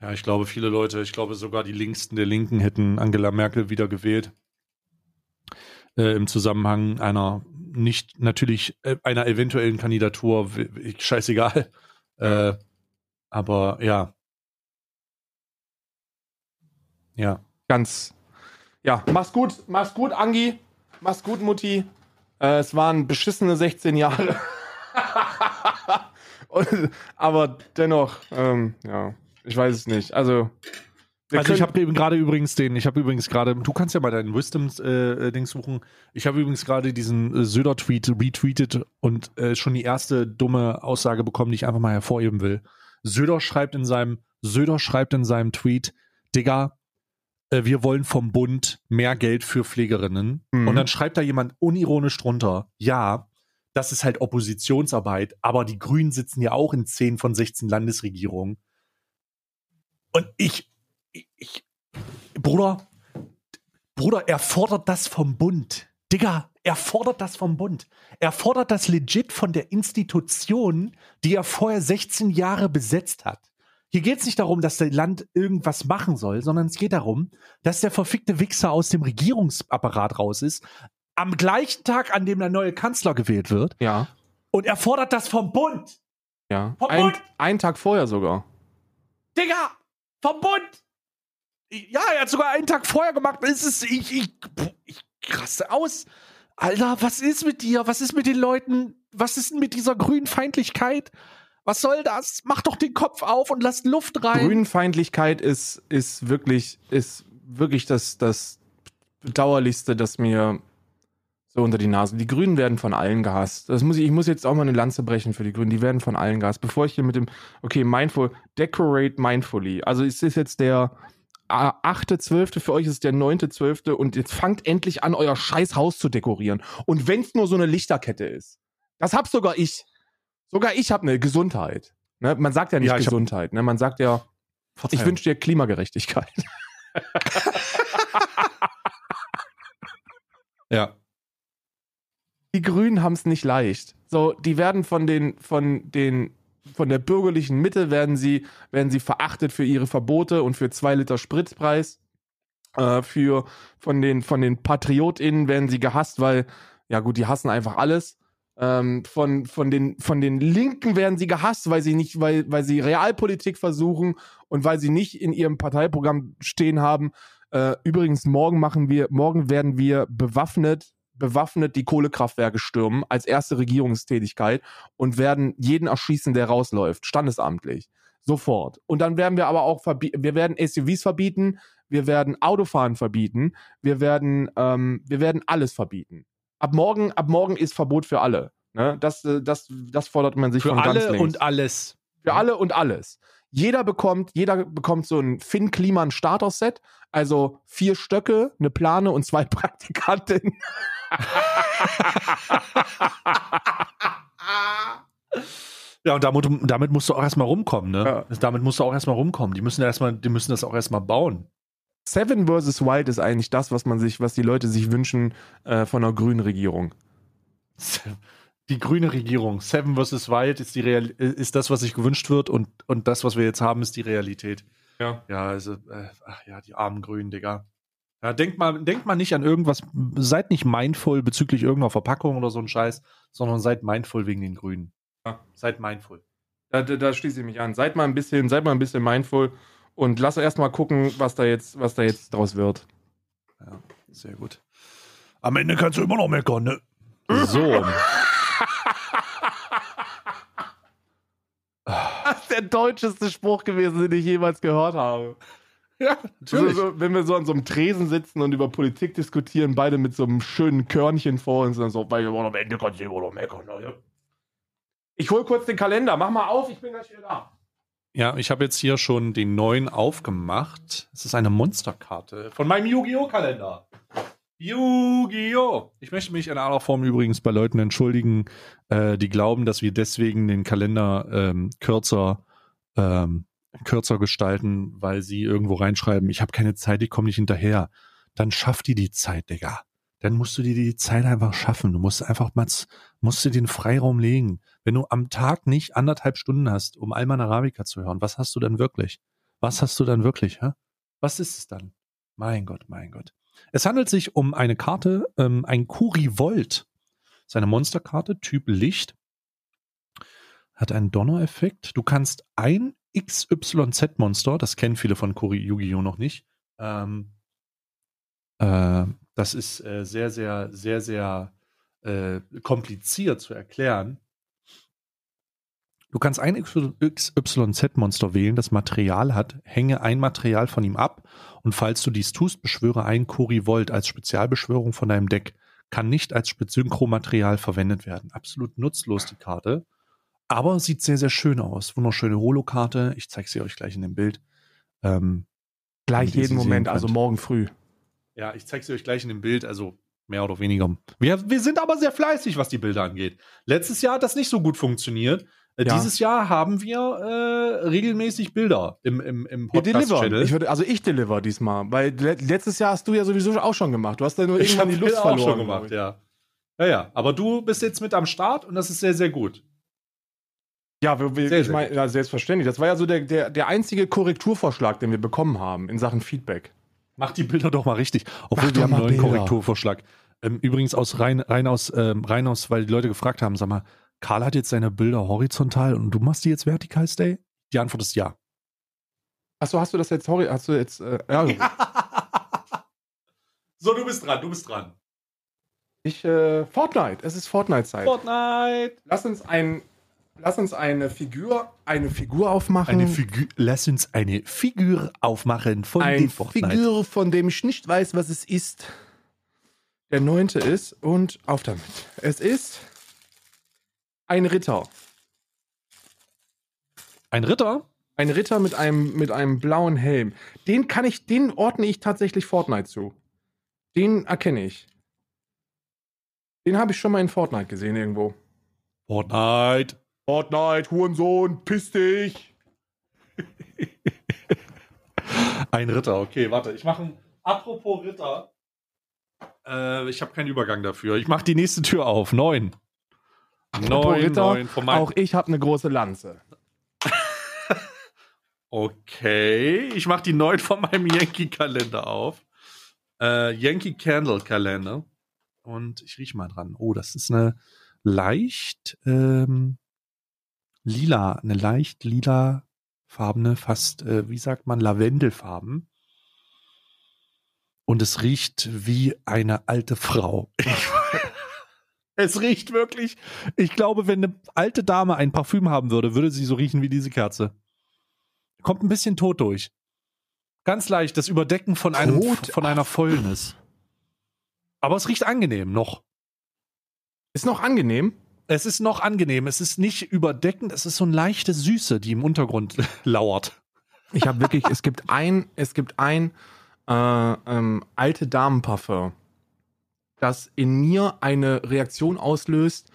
Ja, ich glaube, viele Leute, ich glaube sogar die Linksten der Linken hätten Angela Merkel wieder gewählt. Äh, Im Zusammenhang einer nicht natürlich äh, einer eventuellen Kandidatur, scheißegal. Äh, aber ja. Ja. Ganz. Ja, mach's gut, mach's gut, Angi. Mach's gut, Mutti. Äh, es waren beschissene 16 Jahre. Und, aber dennoch, ähm, ja, ich weiß es nicht. Also, also ich habe eben gerade übrigens den, ich habe übrigens gerade, du kannst ja mal deinen Wisdom-Ding äh, suchen. Ich habe übrigens gerade diesen äh, Söder-Tweet retweetet und äh, schon die erste dumme Aussage bekommen, die ich einfach mal hervorheben will. Söder schreibt in seinem, Söder schreibt in seinem Tweet, Digga, äh, wir wollen vom Bund mehr Geld für Pflegerinnen. Mhm. Und dann schreibt da jemand unironisch drunter, ja, das ist halt Oppositionsarbeit, aber die Grünen sitzen ja auch in 10 von 16 Landesregierungen. Und ich ich, Bruder, Bruder, er fordert das vom Bund. Digga, er fordert das vom Bund. Er fordert das legit von der Institution, die er vorher 16 Jahre besetzt hat. Hier geht es nicht darum, dass das Land irgendwas machen soll, sondern es geht darum, dass der verfickte Wichser aus dem Regierungsapparat raus ist, am gleichen Tag, an dem der neue Kanzler gewählt wird. Ja. Und er fordert das vom Bund. Ja. Vom ein, Bund. Einen Tag vorher sogar. Digga, vom Bund. Ja, er hat sogar einen Tag vorher gemacht. Es ist, ich, ich, ich krasse aus. Alter, was ist mit dir? Was ist mit den Leuten? Was ist denn mit dieser Grünfeindlichkeit? Was soll das? Mach doch den Kopf auf und lass Luft rein. Grünfeindlichkeit ist, ist wirklich, ist wirklich das, das Bedauerlichste, das mir so unter die Nase. Die Grünen werden von allen gehasst. Das muss ich, ich muss jetzt auch mal eine Lanze brechen für die Grünen. Die werden von allen gehasst. Bevor ich hier mit dem, okay, mindful, decorate mindfully. Also es ist jetzt der, 8.12., für euch ist der 9.12. und jetzt fangt endlich an, euer scheiß Haus zu dekorieren. Und wenn es nur so eine Lichterkette ist. Das hab sogar ich. Sogar ich habe eine Gesundheit. Ne? Man sagt ja nicht ja, Gesundheit, ne? man sagt ja, Verzeihung. ich wünsche dir Klimagerechtigkeit. ja. Die Grünen haben es nicht leicht. So, die werden von den, von den von der bürgerlichen Mitte werden sie, werden sie verachtet für ihre Verbote und für zwei Liter Spritpreis. Äh, für, von den, von den PatriotInnen werden sie gehasst, weil, ja gut, die hassen einfach alles. Ähm, von, von, den, von den Linken werden sie gehasst, weil sie nicht, weil, weil sie Realpolitik versuchen und weil sie nicht in ihrem Parteiprogramm stehen haben. Äh, übrigens, morgen machen wir, morgen werden wir bewaffnet bewaffnet die Kohlekraftwerke stürmen als erste Regierungstätigkeit und werden jeden erschießen, der rausläuft, standesamtlich. Sofort. Und dann werden wir aber auch wir werden SUVs verbieten, wir werden Autofahren verbieten, wir werden, ähm, wir werden alles verbieten. Ab morgen, ab morgen ist Verbot für alle. Ne? Das, äh, das, das fordert man sich für von alle ganz links. und alles. Für alle und alles. Jeder bekommt, jeder bekommt so ein Finn Kliman Starter-Set, also vier Stöcke, eine Plane und zwei Praktikantinnen. ja, und damit, damit musst du auch erstmal rumkommen, ne? Ja. Damit musst du auch erstmal rumkommen. Die müssen erstmal, die müssen das auch erstmal bauen. Seven vs. Wild ist eigentlich das, was man sich, was die Leute sich wünschen äh, von einer grünen Regierung die grüne Regierung. Seven vs. Wild ist, die Real ist das, was sich gewünscht wird und, und das, was wir jetzt haben, ist die Realität. Ja. Ja, also, äh, ach ja, die armen Grünen, Digga. Ja, denkt mal, denkt mal nicht an irgendwas, seid nicht mindful bezüglich irgendeiner Verpackung oder so ein Scheiß, sondern seid mindful wegen den Grünen. Ja. Seid mindful. Da, da, da, schließe ich mich an. Seid mal ein bisschen, seid mal ein bisschen mindful und lasst erst mal gucken, was da jetzt, was da jetzt draus wird. Ja, sehr gut. Am Ende kannst du immer noch meckern, ne? So. Das ist der deutscheste Spruch gewesen, den ich jemals gehört habe. Ja, natürlich. So, so, wenn wir so an so einem Tresen sitzen und über Politik diskutieren, beide mit so einem schönen Körnchen vor uns, dann so, weil wir am Ende kannst du immer noch meckern. Ne? Ich hol kurz den Kalender, mach mal auf, ich bin gleich wieder da. Ja, ich habe jetzt hier schon den neuen aufgemacht. Es ist eine Monsterkarte von meinem Yu-Gi-Oh! Kalender. Yu-Gi-Oh! Ich möchte mich in aller Form übrigens bei Leuten entschuldigen, äh, die glauben, dass wir deswegen den Kalender ähm, kürzer, ähm, kürzer gestalten, weil sie irgendwo reinschreiben, ich habe keine Zeit, ich komme nicht hinterher. Dann schaff die die Zeit, Digga. Dann musst du dir die Zeit einfach schaffen. Du musst einfach mal, musst du den Freiraum legen. Wenn du am Tag nicht anderthalb Stunden hast, um Alman Arabica zu hören, was hast du dann wirklich? Was hast du dann wirklich? Hä? Was ist es dann? Mein Gott, mein Gott. Es handelt sich um eine Karte, ähm, ein Kurivolt. Seine Monsterkarte, Typ Licht. Hat einen Donnereffekt. Du kannst ein XYZ-Monster, das kennen viele von Kuri Yu-Gi-Oh! noch nicht, ähm, äh, das ist äh, sehr, sehr, sehr, sehr äh, kompliziert zu erklären. Du kannst ein XYZ-Monster wählen, das Material hat, hänge ein Material von ihm ab und falls du dies tust, beschwöre ein Kori-Volt als Spezialbeschwörung von deinem Deck. Kann nicht als Synchromaterial verwendet werden. Absolut nutzlos die Karte. Aber sieht sehr, sehr schön aus. Wunderschöne Holokarte. Ich zeige sie euch gleich in dem Bild. Ähm, gleich jeden Moment, also morgen früh. Ja, ich zeige sie euch gleich in dem Bild, also mehr oder weniger. Wir, wir sind aber sehr fleißig, was die Bilder angeht. Letztes Jahr hat das nicht so gut funktioniert. Äh, ja. Dieses Jahr haben wir äh, regelmäßig Bilder im, im, im Podcast-Channel. Ich also ich deliver diesmal, weil le letztes Jahr hast du ja sowieso auch schon gemacht. Du hast da nur ich irgendwann die Lust verloren. auch schon gemacht, ja. Ja, ja. Aber du bist jetzt mit am Start und das ist sehr, sehr gut. Ja, wir, wir, sehr, ich meine, ja, selbstverständlich. Das war ja so der, der, der einzige Korrekturvorschlag, den wir bekommen haben in Sachen Feedback. Mach die Bilder doch mal richtig. Obwohl Mach wir haben einen neuen Bilder. Korrekturvorschlag. Ähm, übrigens aus rein, rein aus, ähm, rein aus, weil die Leute gefragt haben, sag mal, Karl hat jetzt seine Bilder horizontal und du machst die jetzt vertikal, Stay? Die Antwort ist ja. Achso, hast du das jetzt horizontal? Hast du jetzt. Äh, ja. so, du bist dran, du bist dran. Ich, äh, Fortnite. Es ist Fortnite-Zeit. Fortnite. Lass uns ein Lass uns eine Figur, eine Figur aufmachen. Eine Figur, lass uns eine Figur aufmachen von eine Figur, von dem ich nicht weiß, was es ist. Der neunte ist und auf damit. Es ist ein Ritter. Ein Ritter? Ein Ritter mit einem, mit einem blauen Helm. Den kann ich, den ordne ich tatsächlich Fortnite zu. Den erkenne ich. Den habe ich schon mal in Fortnite gesehen irgendwo. Fortnite. Fortnite, Hurensohn, piss dich. Ein Ritter, okay, warte. Ich mache ein. Apropos Ritter. Äh, ich habe keinen Übergang dafür. Ich mache die nächste Tür auf. Neun. Neun, Ritter, neun von. Auch ich habe eine große Lanze. okay, ich mache die neun von meinem Yankee-Kalender auf. Äh, Yankee Candle Kalender. Und ich rieche mal dran. Oh, das ist eine leicht ähm, lila, eine leicht lila farbene, fast, äh, wie sagt man, Lavendelfarben. Und es riecht wie eine alte Frau. es riecht wirklich. Ich glaube, wenn eine alte Dame ein Parfüm haben würde, würde sie so riechen wie diese Kerze. Kommt ein bisschen tot durch. Ganz leicht, das Überdecken von, einem, von einer Fäulnis. Aber es riecht angenehm noch. Ist noch angenehm? Es ist noch angenehm. Es ist nicht überdeckend. Es ist so eine leichte Süße, die im Untergrund lauert. Ich habe wirklich, es gibt ein, es gibt ein äh, ähm, alte Damenparfum, das in mir eine Reaktion auslöst,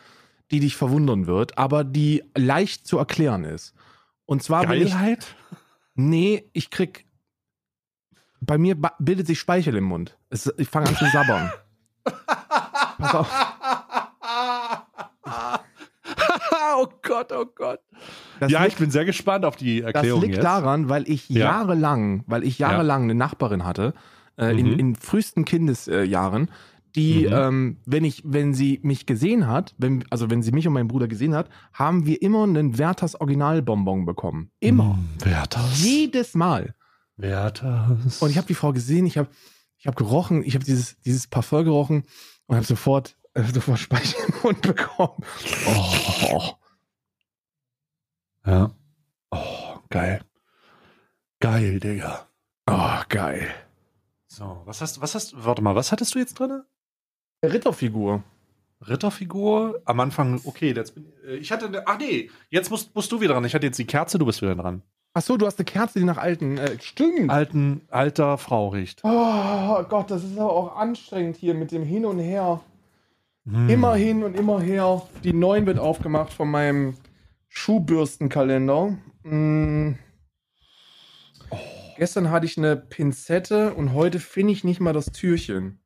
die dich verwundern wird, aber die leicht zu erklären ist. Und zwar Geilheit? Ich, nee, ich krieg bei mir bildet sich Speichel im Mund. Es, ich fange an zu sabbern. Pass auf. oh Gott, oh Gott. Das ja, liegt, ich bin sehr gespannt auf die Erklärung. Das liegt jetzt. daran, weil ich ja. jahrelang, weil ich jahrelang ja. eine Nachbarin hatte, äh, mhm. in, in frühesten Kindesjahren, die, mhm. ähm, wenn ich, wenn sie mich gesehen hat, wenn, also wenn sie mich und meinen Bruder gesehen hat, haben wir immer einen Werthers Originalbonbon bekommen. Immer. Mm, Werthers. Jedes Mal. Werthers. Und ich habe die Frau gesehen, ich habe ich hab gerochen, ich habe dieses, dieses Parfum gerochen und habe sofort sofort Speichel im Mund bekommen. Oh. Ja. Oh, geil. Geil, Digga. Oh, geil. So, was hast du, was hast warte mal, was hattest du jetzt drin? Ritterfigur. Ritterfigur, am Anfang, okay, jetzt bin, äh, ich hatte, eine, ach nee, jetzt musst, musst du wieder dran. Ich hatte jetzt die Kerze, du bist wieder dran. Ach so, du hast eine Kerze, die nach alten. Äh, stimmt. alten, alter Frau riecht. Oh Gott, das ist aber auch anstrengend hier mit dem Hin und Her. Hm. Immer hin und immer her. Die 9 wird aufgemacht von meinem Schuhbürstenkalender. Mm. Gestern hatte ich eine Pinzette und heute finde ich nicht mal das Türchen.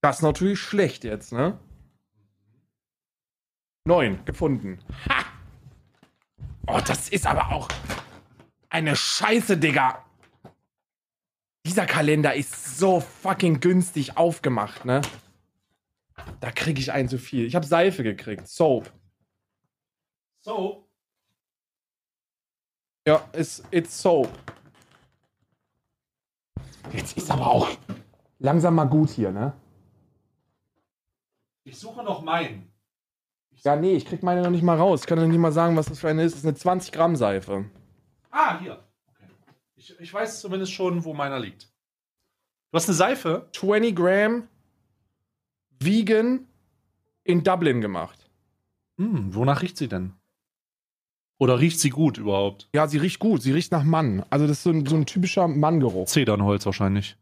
Das ist natürlich schlecht jetzt, ne? 9 gefunden. Ha! Oh, das ist aber auch eine Scheiße, Digga. Dieser Kalender ist so fucking günstig aufgemacht, ne? Da kriege ich ein zu viel. Ich habe Seife gekriegt. Soap. So. Ja, it's, it's Soap. Jetzt ist aber auch langsam mal gut hier, ne? Ich suche noch meinen. Ja, nee, ich krieg meine noch nicht mal raus. Ich kann dir nicht mal sagen, was das für eine ist. Das ist eine 20 Gramm Seife. Ah, hier. Okay. Ich, ich weiß zumindest schon, wo meiner liegt. Du hast eine Seife? 20 Gramm vegan in Dublin gemacht. Hm, wonach riecht sie denn? Oder riecht sie gut überhaupt? Ja, sie riecht gut. Sie riecht nach Mann. Also das ist so ein, so ein typischer Manngeruch. Zedernholz wahrscheinlich.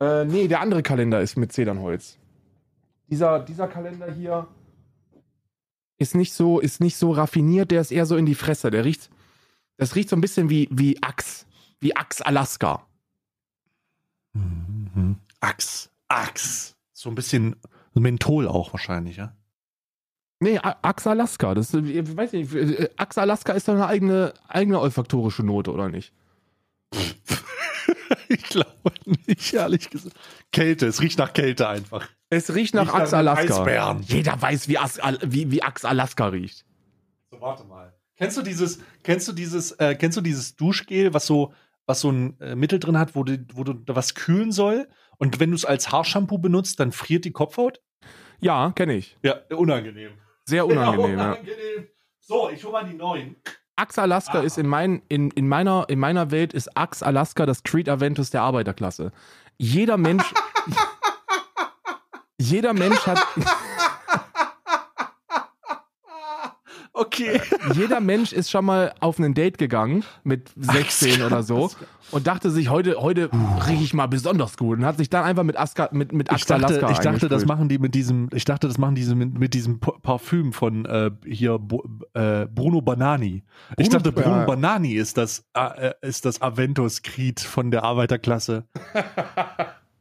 Äh, nee, der andere Kalender ist mit Zedernholz. Dieser, dieser Kalender hier ist nicht so, ist nicht so raffiniert, der ist eher so in die Fresse. Der riecht, das riecht so ein bisschen wie, wie Axe. Wie Axe Alaska. Mhm. Axt. Axt. So ein bisschen Menthol auch wahrscheinlich, ja? Nee, Axe Alaska. Das, ich weiß nicht, Axe Alaska ist doch eine eigene, eigene olfaktorische Note, oder nicht? ich glaube nicht, ehrlich gesagt. Kälte, es riecht nach Kälte einfach. Es riecht nach Axe Alaska. Eisbären. Jeder weiß, wie, As wie, wie Axe Alaska riecht. So, warte mal. Kennst du dieses, kennst du dieses, äh, kennst du dieses Duschgel, was so, was so ein äh, Mittel drin hat, wo du, wo du da was kühlen soll? Und wenn du es als Haarshampoo benutzt, dann friert die Kopfhaut? Ja, kenne ich. Ja, unangenehm. Sehr unangenehm. ja. unangenehm. So, ich hol mal die neuen. Axe Alaska Ah. ist in, mein, in, in, meiner, in meiner Welt ist Axe Alaska das Creed Aventus der Arbeiterklasse. Jeder Mensch. jeder Mensch hat. Okay. Jeder Mensch ist schon mal auf ein Date gegangen mit 16 oder so und dachte sich, heute, heute rieche ich mal besonders gut und hat sich dann einfach mit, Aska, mit, mit Ich Axe dachte, ich dachte, das machen die mit diesem, ich dachte, das machen diese mit, mit diesem Pa- Parfüm von äh, hier Bo, äh, Bruno Banani. ich Bruno- dachte, Bruno ja. Banani ist das, äh, ist das Aventus Creed von der Arbeiterklasse.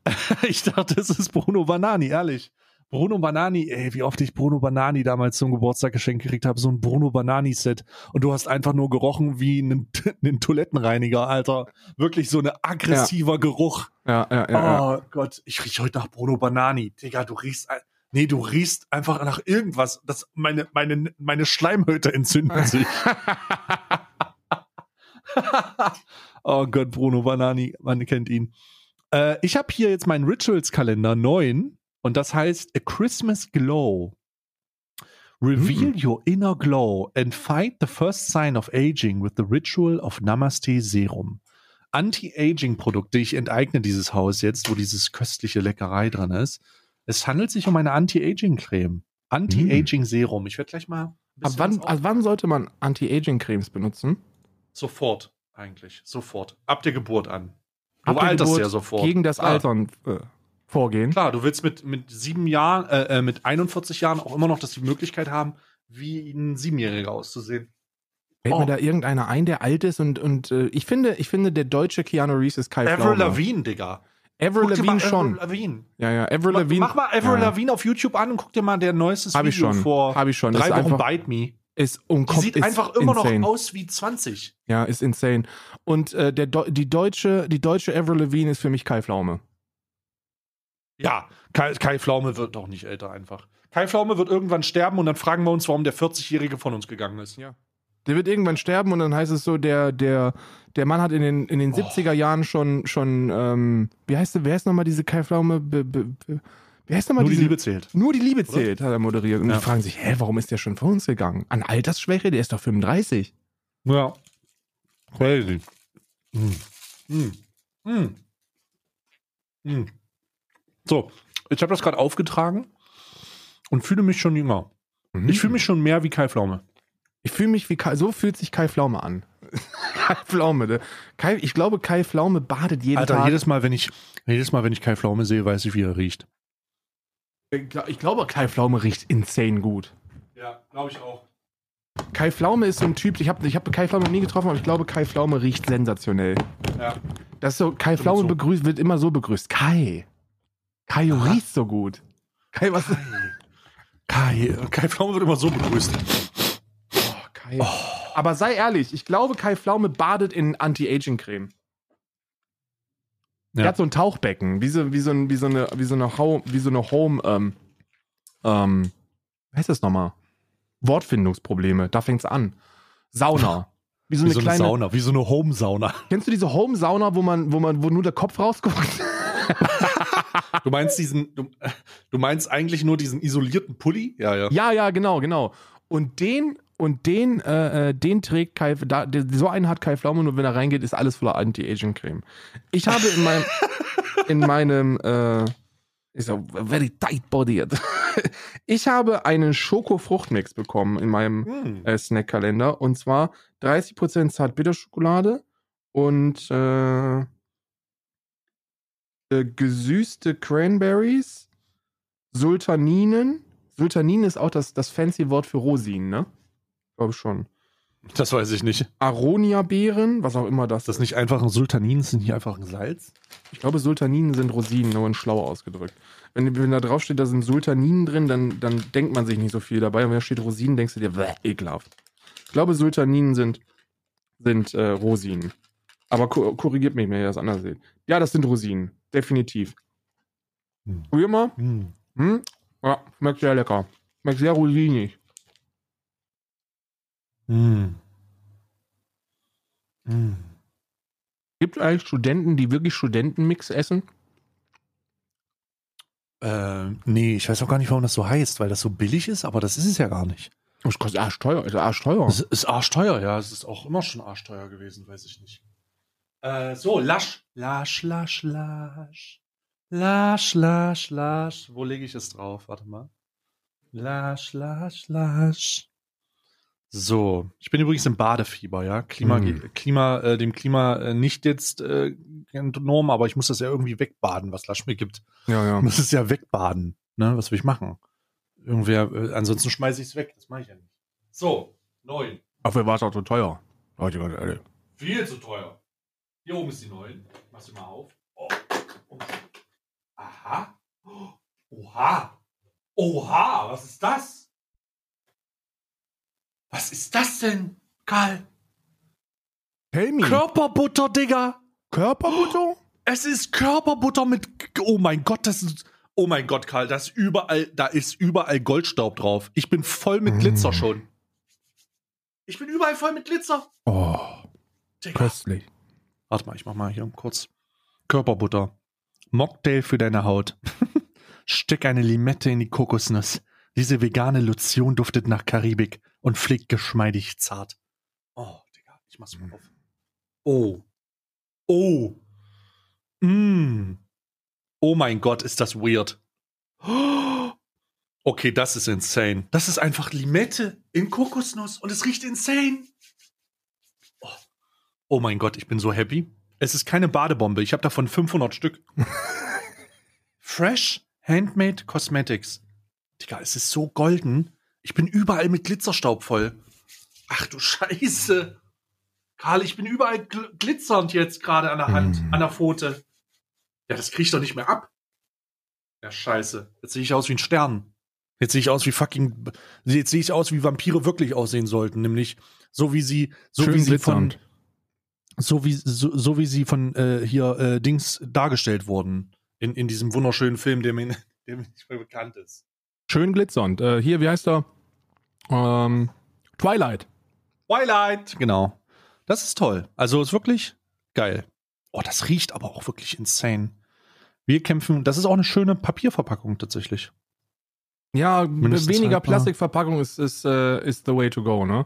ich dachte, es ist Bruno Banani, ehrlich. Bruno Banani, ey, wie oft ich Bruno Banani damals zum Geburtstag geschenkt gekriegt habe, so ein Bruno Banani Set und du hast einfach nur gerochen wie ein, ein Toilettenreiniger, Alter. Wirklich so ein aggressiver Geruch. Ja, ja, ja. ja. Oh Gott, ich riech heute nach Bruno Banani. Digga, du riechst. Nee, du riechst einfach nach irgendwas. Das, meine, meine, meine Schleimhäute entzünden sich. oh Gott, Bruno Banani, man kennt ihn. Äh, ich habe hier jetzt meinen Rituals-Kalender 9 und das heißt A Christmas Glow. Reveal your inner glow and fight the first sign of aging with the ritual of Namaste Serum. Anti-Aging-Produkte. Ich enteigne dieses Haus jetzt, wo dieses köstliche Leckerei drin ist. Es handelt sich um eine Anti-Aging-Creme. Anti-Aging-Serum. Ich werde gleich mal. Ab wann, ab wann sollte man Anti-Aging-Cremes benutzen? Sofort, eigentlich. Sofort. Ab der Geburt an. Du alterst Geburt ja sofort. Gegen das. Altern äh, vorgehen. Klar, du willst mit, mit sieben Jahren, äh, äh, mit 41 Jahren auch immer noch das die Möglichkeit haben, wie ein Siebenjähriger auszusehen. Fällt Oh. mir da irgendeiner ein, der alt ist und, und äh, ich finde, ich finde, der deutsche Keanu Reeves ist Kai Avril. Lavigne, Digga. Avril Guck Lavigne schon. Avril Lavigne. Ja, ja, Avril Mach, Lavigne. mach mal Avril ja. Lavigne auf YouTube an und guck dir mal der neueste Video schon. vor Hab ich schon. drei ist Wochen einfach, Bite Me. ist unkom- sieht ist einfach immer insane. noch aus wie 20. Ja, ist insane. Und äh, der Deu- die deutsche, die deutsche Avril Lavigne ist für mich Kai Pflaume. Ja, Kai, Kai Pflaume wird doch nicht älter einfach. Kai Pflaume wird irgendwann sterben und dann fragen wir uns, warum der 40-Jährige von uns gegangen ist. Ja. Der wird irgendwann sterben und dann heißt es so, der, der, der Mann hat in den, in den Oh. 70er Jahren schon, schon ähm, wie heißt der, wer heißt nochmal diese Kai Pflaume? Be, be, be, wie heißt nochmal Nur die diese, Liebe zählt. Nur die Liebe zählt, hat er moderiert. Und Ja. die fragen sich, hä, warum ist der schon vor uns gegangen? An Altersschwäche? Der ist doch 35. Ja. Crazy. Mm. Mm. Mm. Mm. So, ich habe das gerade aufgetragen und fühle mich schon jünger. Ich fühle mich schon mehr wie Kai Pflaume. Ich fühle mich wie Kai, so fühlt sich Kai Pflaume an. Kai Pflaume, ne? Kai, ich glaube, Kai Pflaume badet jeden Alter, Tag. jedes Mal, wenn ich, jedes Mal, wenn ich Kai Pflaume sehe, weiß ich, wie er riecht. ich gl- ich glaube, Kai Pflaume riecht insane gut. Ja, glaube ich auch. Kai Pflaume ist so ein Typ, ich habe ich hab Kai Pflaume noch nie getroffen, aber ich glaube, Kai Pflaume riecht sensationell. Ja. Das so, Kai Pflaume so. begrüßt, wird immer so begrüßt. Kai. Kai, du Aha. riechst so gut. Kai, was? Kai, Kai Pflaume wird immer so begrüßt. Oh, Kai. Aber sei ehrlich, ich glaube, Kai Pflaume badet in Anti-Aging-Creme. Ja. Er hat so ein Tauchbecken, wie so, wie so, ein, wie so eine, wie so eine, Home, wie so eine Home, ähm, ähm, wie heißt das nochmal? Wortfindungsprobleme, da fängt's an. Sauna. Wie so Wie eine so eine kleine. Sauna, wie so eine Home-Sauna. Kennst du diese Home-Sauna, wo man, wo man, wo nur der Kopf rausguckt? Du meinst diesen, du, du meinst eigentlich nur diesen isolierten Pulli? Ja, ja. ja, ja, genau, genau. Und den, und den, äh, äh, den trägt Kai, da, der, so einen hat Kai Pflaume, nur wenn er reingeht, ist alles voller Anti-Aging-Creme. Ich habe in meinem, in meinem, äh, ist so very tight bodied. Ich habe einen Schoko-Fruchtmix bekommen in meinem Hm. äh, Snackkalender und zwar 30% Zartbitterschokolade und äh, äh, gesüßte Cranberries, Sultaninen. Sultaninen ist auch das, das fancy Wort für Rosinen, ne? Glaube schon. Das weiß ich nicht. Aronia-Beeren, was auch immer das Ist das nicht einfach ein Sultanin? Das nicht einfach ein Salz? Ich glaube, Sultaninen sind Rosinen, nur in schlau ausgedrückt. Wenn, wenn da drauf steht, da sind Sultaninen drin, dann, dann denkt man sich nicht so viel dabei. Und wenn da steht Rosinen, denkst du dir, bäh, ekelhaft. Ich glaube, Sultaninen sind, sind äh, Rosinen. Aber ko korrigiert mich, wenn ihr das anders seht. Ja, das sind Rosinen. Definitiv. Hm. Probier mal. Hm. Hm? Ja, schmeckt sehr lecker. Schmeckt sehr rosinig. Hm. Hm. Gibt es eigentlich Studenten, die wirklich Studentenmix essen? Äh, nee, ich weiß auch gar nicht, warum das so heißt, weil das so billig ist, aber das ist es ja gar nicht. Das kostet arschteuer. Ist arschteuer. Es ist arschteuer, ja. Es ist auch immer schon arschteuer gewesen, weiß ich nicht. Äh, so, lasch. Lasch, lasch, lasch. Lasch, lasch, lasch. Wo lege ich es drauf? Warte mal. Lasch, lasch, lasch. So, ich bin übrigens im Badefieber, ja. Klima, Mm. Klima, äh, dem Klima äh, nicht jetzt äh, entnommen, aber ich muss das ja irgendwie wegbaden, was Lasch mir gibt. Ja, ja. Ich muss es ja wegbaden. Ne? Was will ich machen? Irgendwer, äh, ansonsten schmeiße ich es weg. Das mache ich ja nicht. So, neun. Dafür war es auch so teuer. Leute, Leute, Leute. Viel zu teuer. Hier oben ist die neun. Mach sie mal auf. Oh. Oh. Aha. Oha. Oha, was ist das? Was ist das denn, Karl? Tell me. Körperbutter, Digga. Körperbutter? Es ist Körperbutter mit. Oh mein Gott, das ist. Oh mein Gott, Karl, das ist überall, da ist überall Goldstaub drauf. Ich bin voll mit Glitzer Mm. schon. Ich bin überall voll mit Glitzer. Oh, Digga. köstlich. Warte mal, ich mach mal hier kurz. Körperbutter. Mocktail für deine Haut. Steck eine Limette in die Kokosnuss. Diese vegane Lotion duftet nach Karibik und pflegt geschmeidig zart. Oh, Digga, ich mach's mal auf. Oh. Oh. Mm. Oh mein Gott, ist das weird. Okay, das ist insane. Das ist einfach Limette in Kokosnuss und es riecht insane. Oh. Mein Gott, ich bin so happy. Es ist keine Badebombe. Ich habe davon 500 Stück. Fresh Handmade Cosmetics. Digga, es ist so golden. Ich bin überall mit Glitzerstaub voll. Ach du Scheiße. Karl, ich bin überall gl glitzernd jetzt gerade an der Hand, Mhm. an der Pfote. Ja, das krieg ich doch nicht mehr ab. Ja, scheiße. Jetzt sehe ich aus wie ein Stern. Jetzt sehe ich aus wie fucking. Jetzt sehe ich aus, wie Vampire wirklich aussehen sollten. Nämlich so wie sie, so Schön wie sie von. So wie, so, so wie sie von äh, hier äh, Dings dargestellt wurden. In, in diesem wunderschönen Film, der mir, der mir nicht mehr bekannt ist. Schön glitzernd. Äh, hier, wie heißt er? Ähm, Twilight. Twilight! Genau. Das ist toll. Also ist wirklich geil. Oh, das riecht aber auch wirklich insane. Wir kämpfen, das ist auch eine schöne Papierverpackung tatsächlich. Ja, Mindestens weniger haltbar. Plastikverpackung ist, ist, äh, ist the way to go, ne?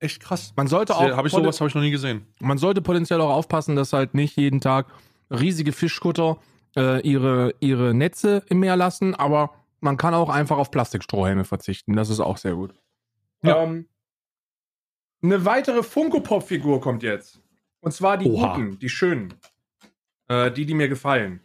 Echt krass. Man sollte auch, Habe ich sowas habe ich noch nie gesehen. man sollte potenziell auch aufpassen, dass halt nicht jeden Tag riesige Fischkutter äh, ihre, ihre Netze im Meer lassen, aber man kann auch einfach auf Plastikstrohhelme verzichten. Das ist auch sehr gut. Ja. Ähm, Eine weitere Funko-Pop-Figur kommt jetzt. Und zwar die Oha. guten, die schönen. Äh, die, die mir gefallen.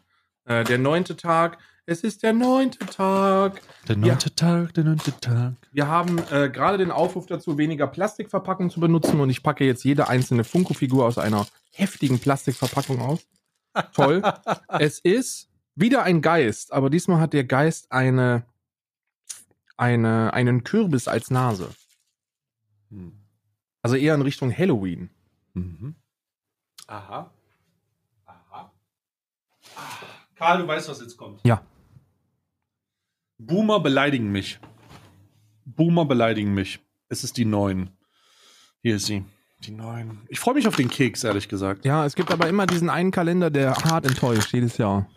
Äh, der neunte Tag. Es ist der neunte Tag. Der neunte Tag, der neunte Tag. Wir haben äh, gerade den Aufruf dazu, weniger Plastikverpackung zu benutzen und ich packe jetzt jede einzelne Funko-Figur aus einer heftigen Plastikverpackung aus. Toll. es ist wieder ein Geist, aber diesmal hat der Geist eine, eine, einen Kürbis als Nase. Hm. Also eher in Richtung Halloween. Mhm. Aha. Aha. Ah. Karl, du weißt, was jetzt kommt. Ja. Boomer beleidigen mich. Boomer beleidigen mich. Es ist die neun. Hier ist sie. Die neun. Ich freue mich auf den Keks, ehrlich gesagt. Ja, es gibt aber immer diesen einen Kalender, der hart enttäuscht, jedes Jahr.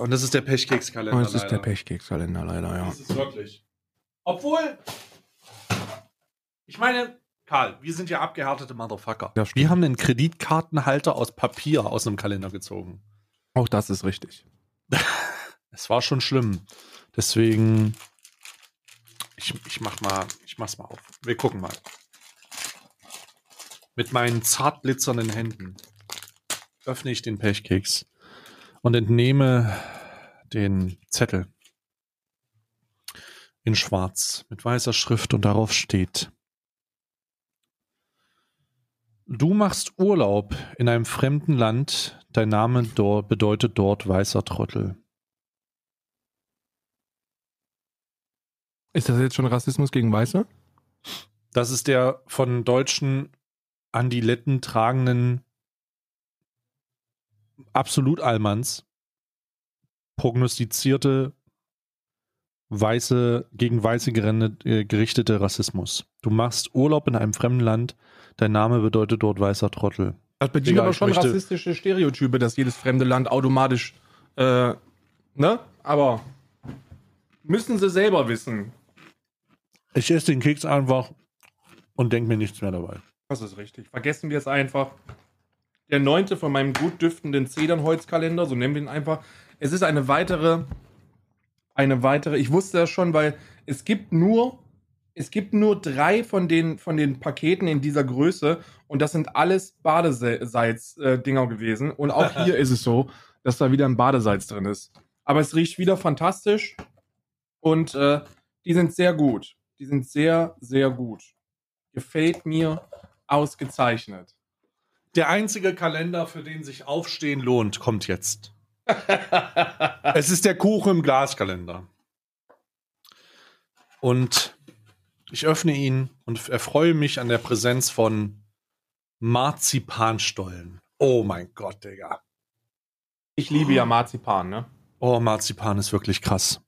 Und das ist der Pechkekskalender. Und es ist der leider. Pechkekskalender leider, ja. Das ist wirklich. Obwohl. Ich meine, Karl, wir sind ja abgehärtete Motherfucker. Wir haben einen Kreditkartenhalter aus Papier aus einem Kalender gezogen. Auch das ist richtig. Es war schon schlimm. Deswegen. Ich, ich mach mal, ich mach's mal auf. Wir gucken mal. Mit meinen zart glitzernden Händen öffne ich den Pechkeks und entnehme den Zettel in schwarz mit weißer Schrift und darauf steht Du machst Urlaub in einem fremden Land, dein Name dort bedeutet dort weißer Trottel. Ist das jetzt schon Rassismus gegen Weiße? Das ist der von Deutschen an die Letten tragenden Absolut-Allmanns prognostizierte weiße, gegen Weiße äh, gerichtete Rassismus. Du machst Urlaub in einem fremden Land, dein Name bedeutet dort weißer Trottel. Das bedient Digga, aber schon möchte- rassistische Stereotype, dass jedes fremde Land automatisch, äh, ne? Aber müssen sie selber wissen. Ich esse den Keks einfach und denke mir nichts mehr dabei. Das ist richtig. Vergessen wir es einfach. Der neunte von meinem gut düftenden Zedernholzkalender, so nennen wir ihn einfach. Es ist eine weitere, eine weitere, ich wusste das schon, weil es gibt nur, es gibt nur drei von den, von den Paketen in dieser Größe und das sind alles Badesalz-Dinger gewesen. Und auch hier ist es so, dass da wieder ein Badesalz drin ist. Aber es riecht wieder fantastisch und äh, die sind sehr gut. Die sind sehr, sehr gut. Gefällt mir ausgezeichnet. Der einzige Kalender, für den sich Aufstehen lohnt, kommt jetzt. Es ist der Kuchen im Glaskalender. Und ich öffne ihn und erfreue mich an der Präsenz von Marzipanstollen. Oh mein Gott, Digga. Ich liebe ja Marzipan, ne? Oh, Marzipan ist wirklich krass.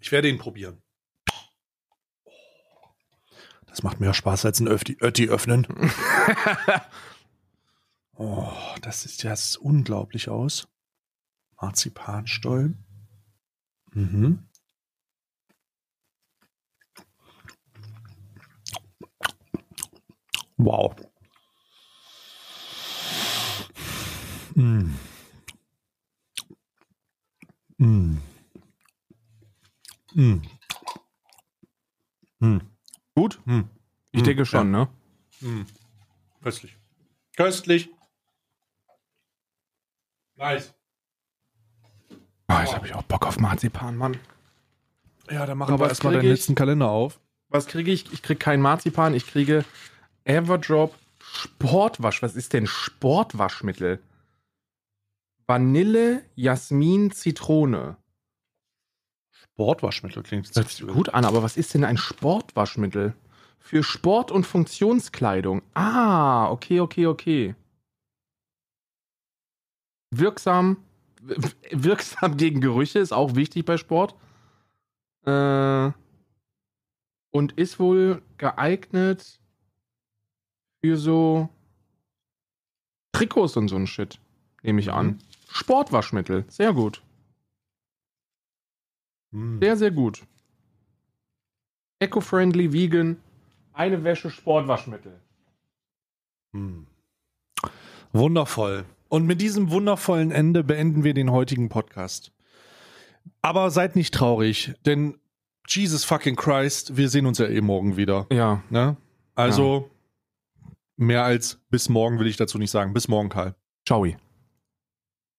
Ich werde ihn probieren. Das macht mehr Spaß als ein Öfti, Ötti öffnen. Oh, das ist ja sieht unglaublich aus. Marzipanstollen. Mhm. Wow. Mm. Mm. Mm. Mm. Gut? Mm. Ich Mm, denke schon, ne? Mm. Köstlich. Köstlich. Nice. Oh, jetzt habe ich auch Bock auf Marzipan, Mann. Ja, dann machen wir erstmal deinen letzten Kalender auf. Was kriege ich? Ich kriege keinen Marzipan, ich kriege Everdrop Sportwasch. Was ist denn Sportwaschmittel? Vanille, Jasmin, Zitrone. Sportwaschmittel klingt Das hört sich gut an, aber was ist denn ein Sportwaschmittel? Für Sport- und Funktionskleidung. Ah, okay, okay, okay. Wirksam, wirksam gegen Gerüche ist auch wichtig bei Sport. Äh, und ist wohl geeignet für so Trikots und so ein Shit, nehme ich an. Mhm. Sportwaschmittel, sehr gut. Mm. Sehr, sehr gut. Eco-friendly, vegan, eine Wäsche Sportwaschmittel. Hm. Wundervoll. Und mit diesem wundervollen Ende beenden wir den heutigen Podcast. Aber seid nicht traurig, denn Jesus fucking Christ, wir sehen uns ja eh morgen wieder. Ja, Ne? Also mehr als bis morgen will ich dazu nicht sagen. Bis morgen, Karl. Ciao.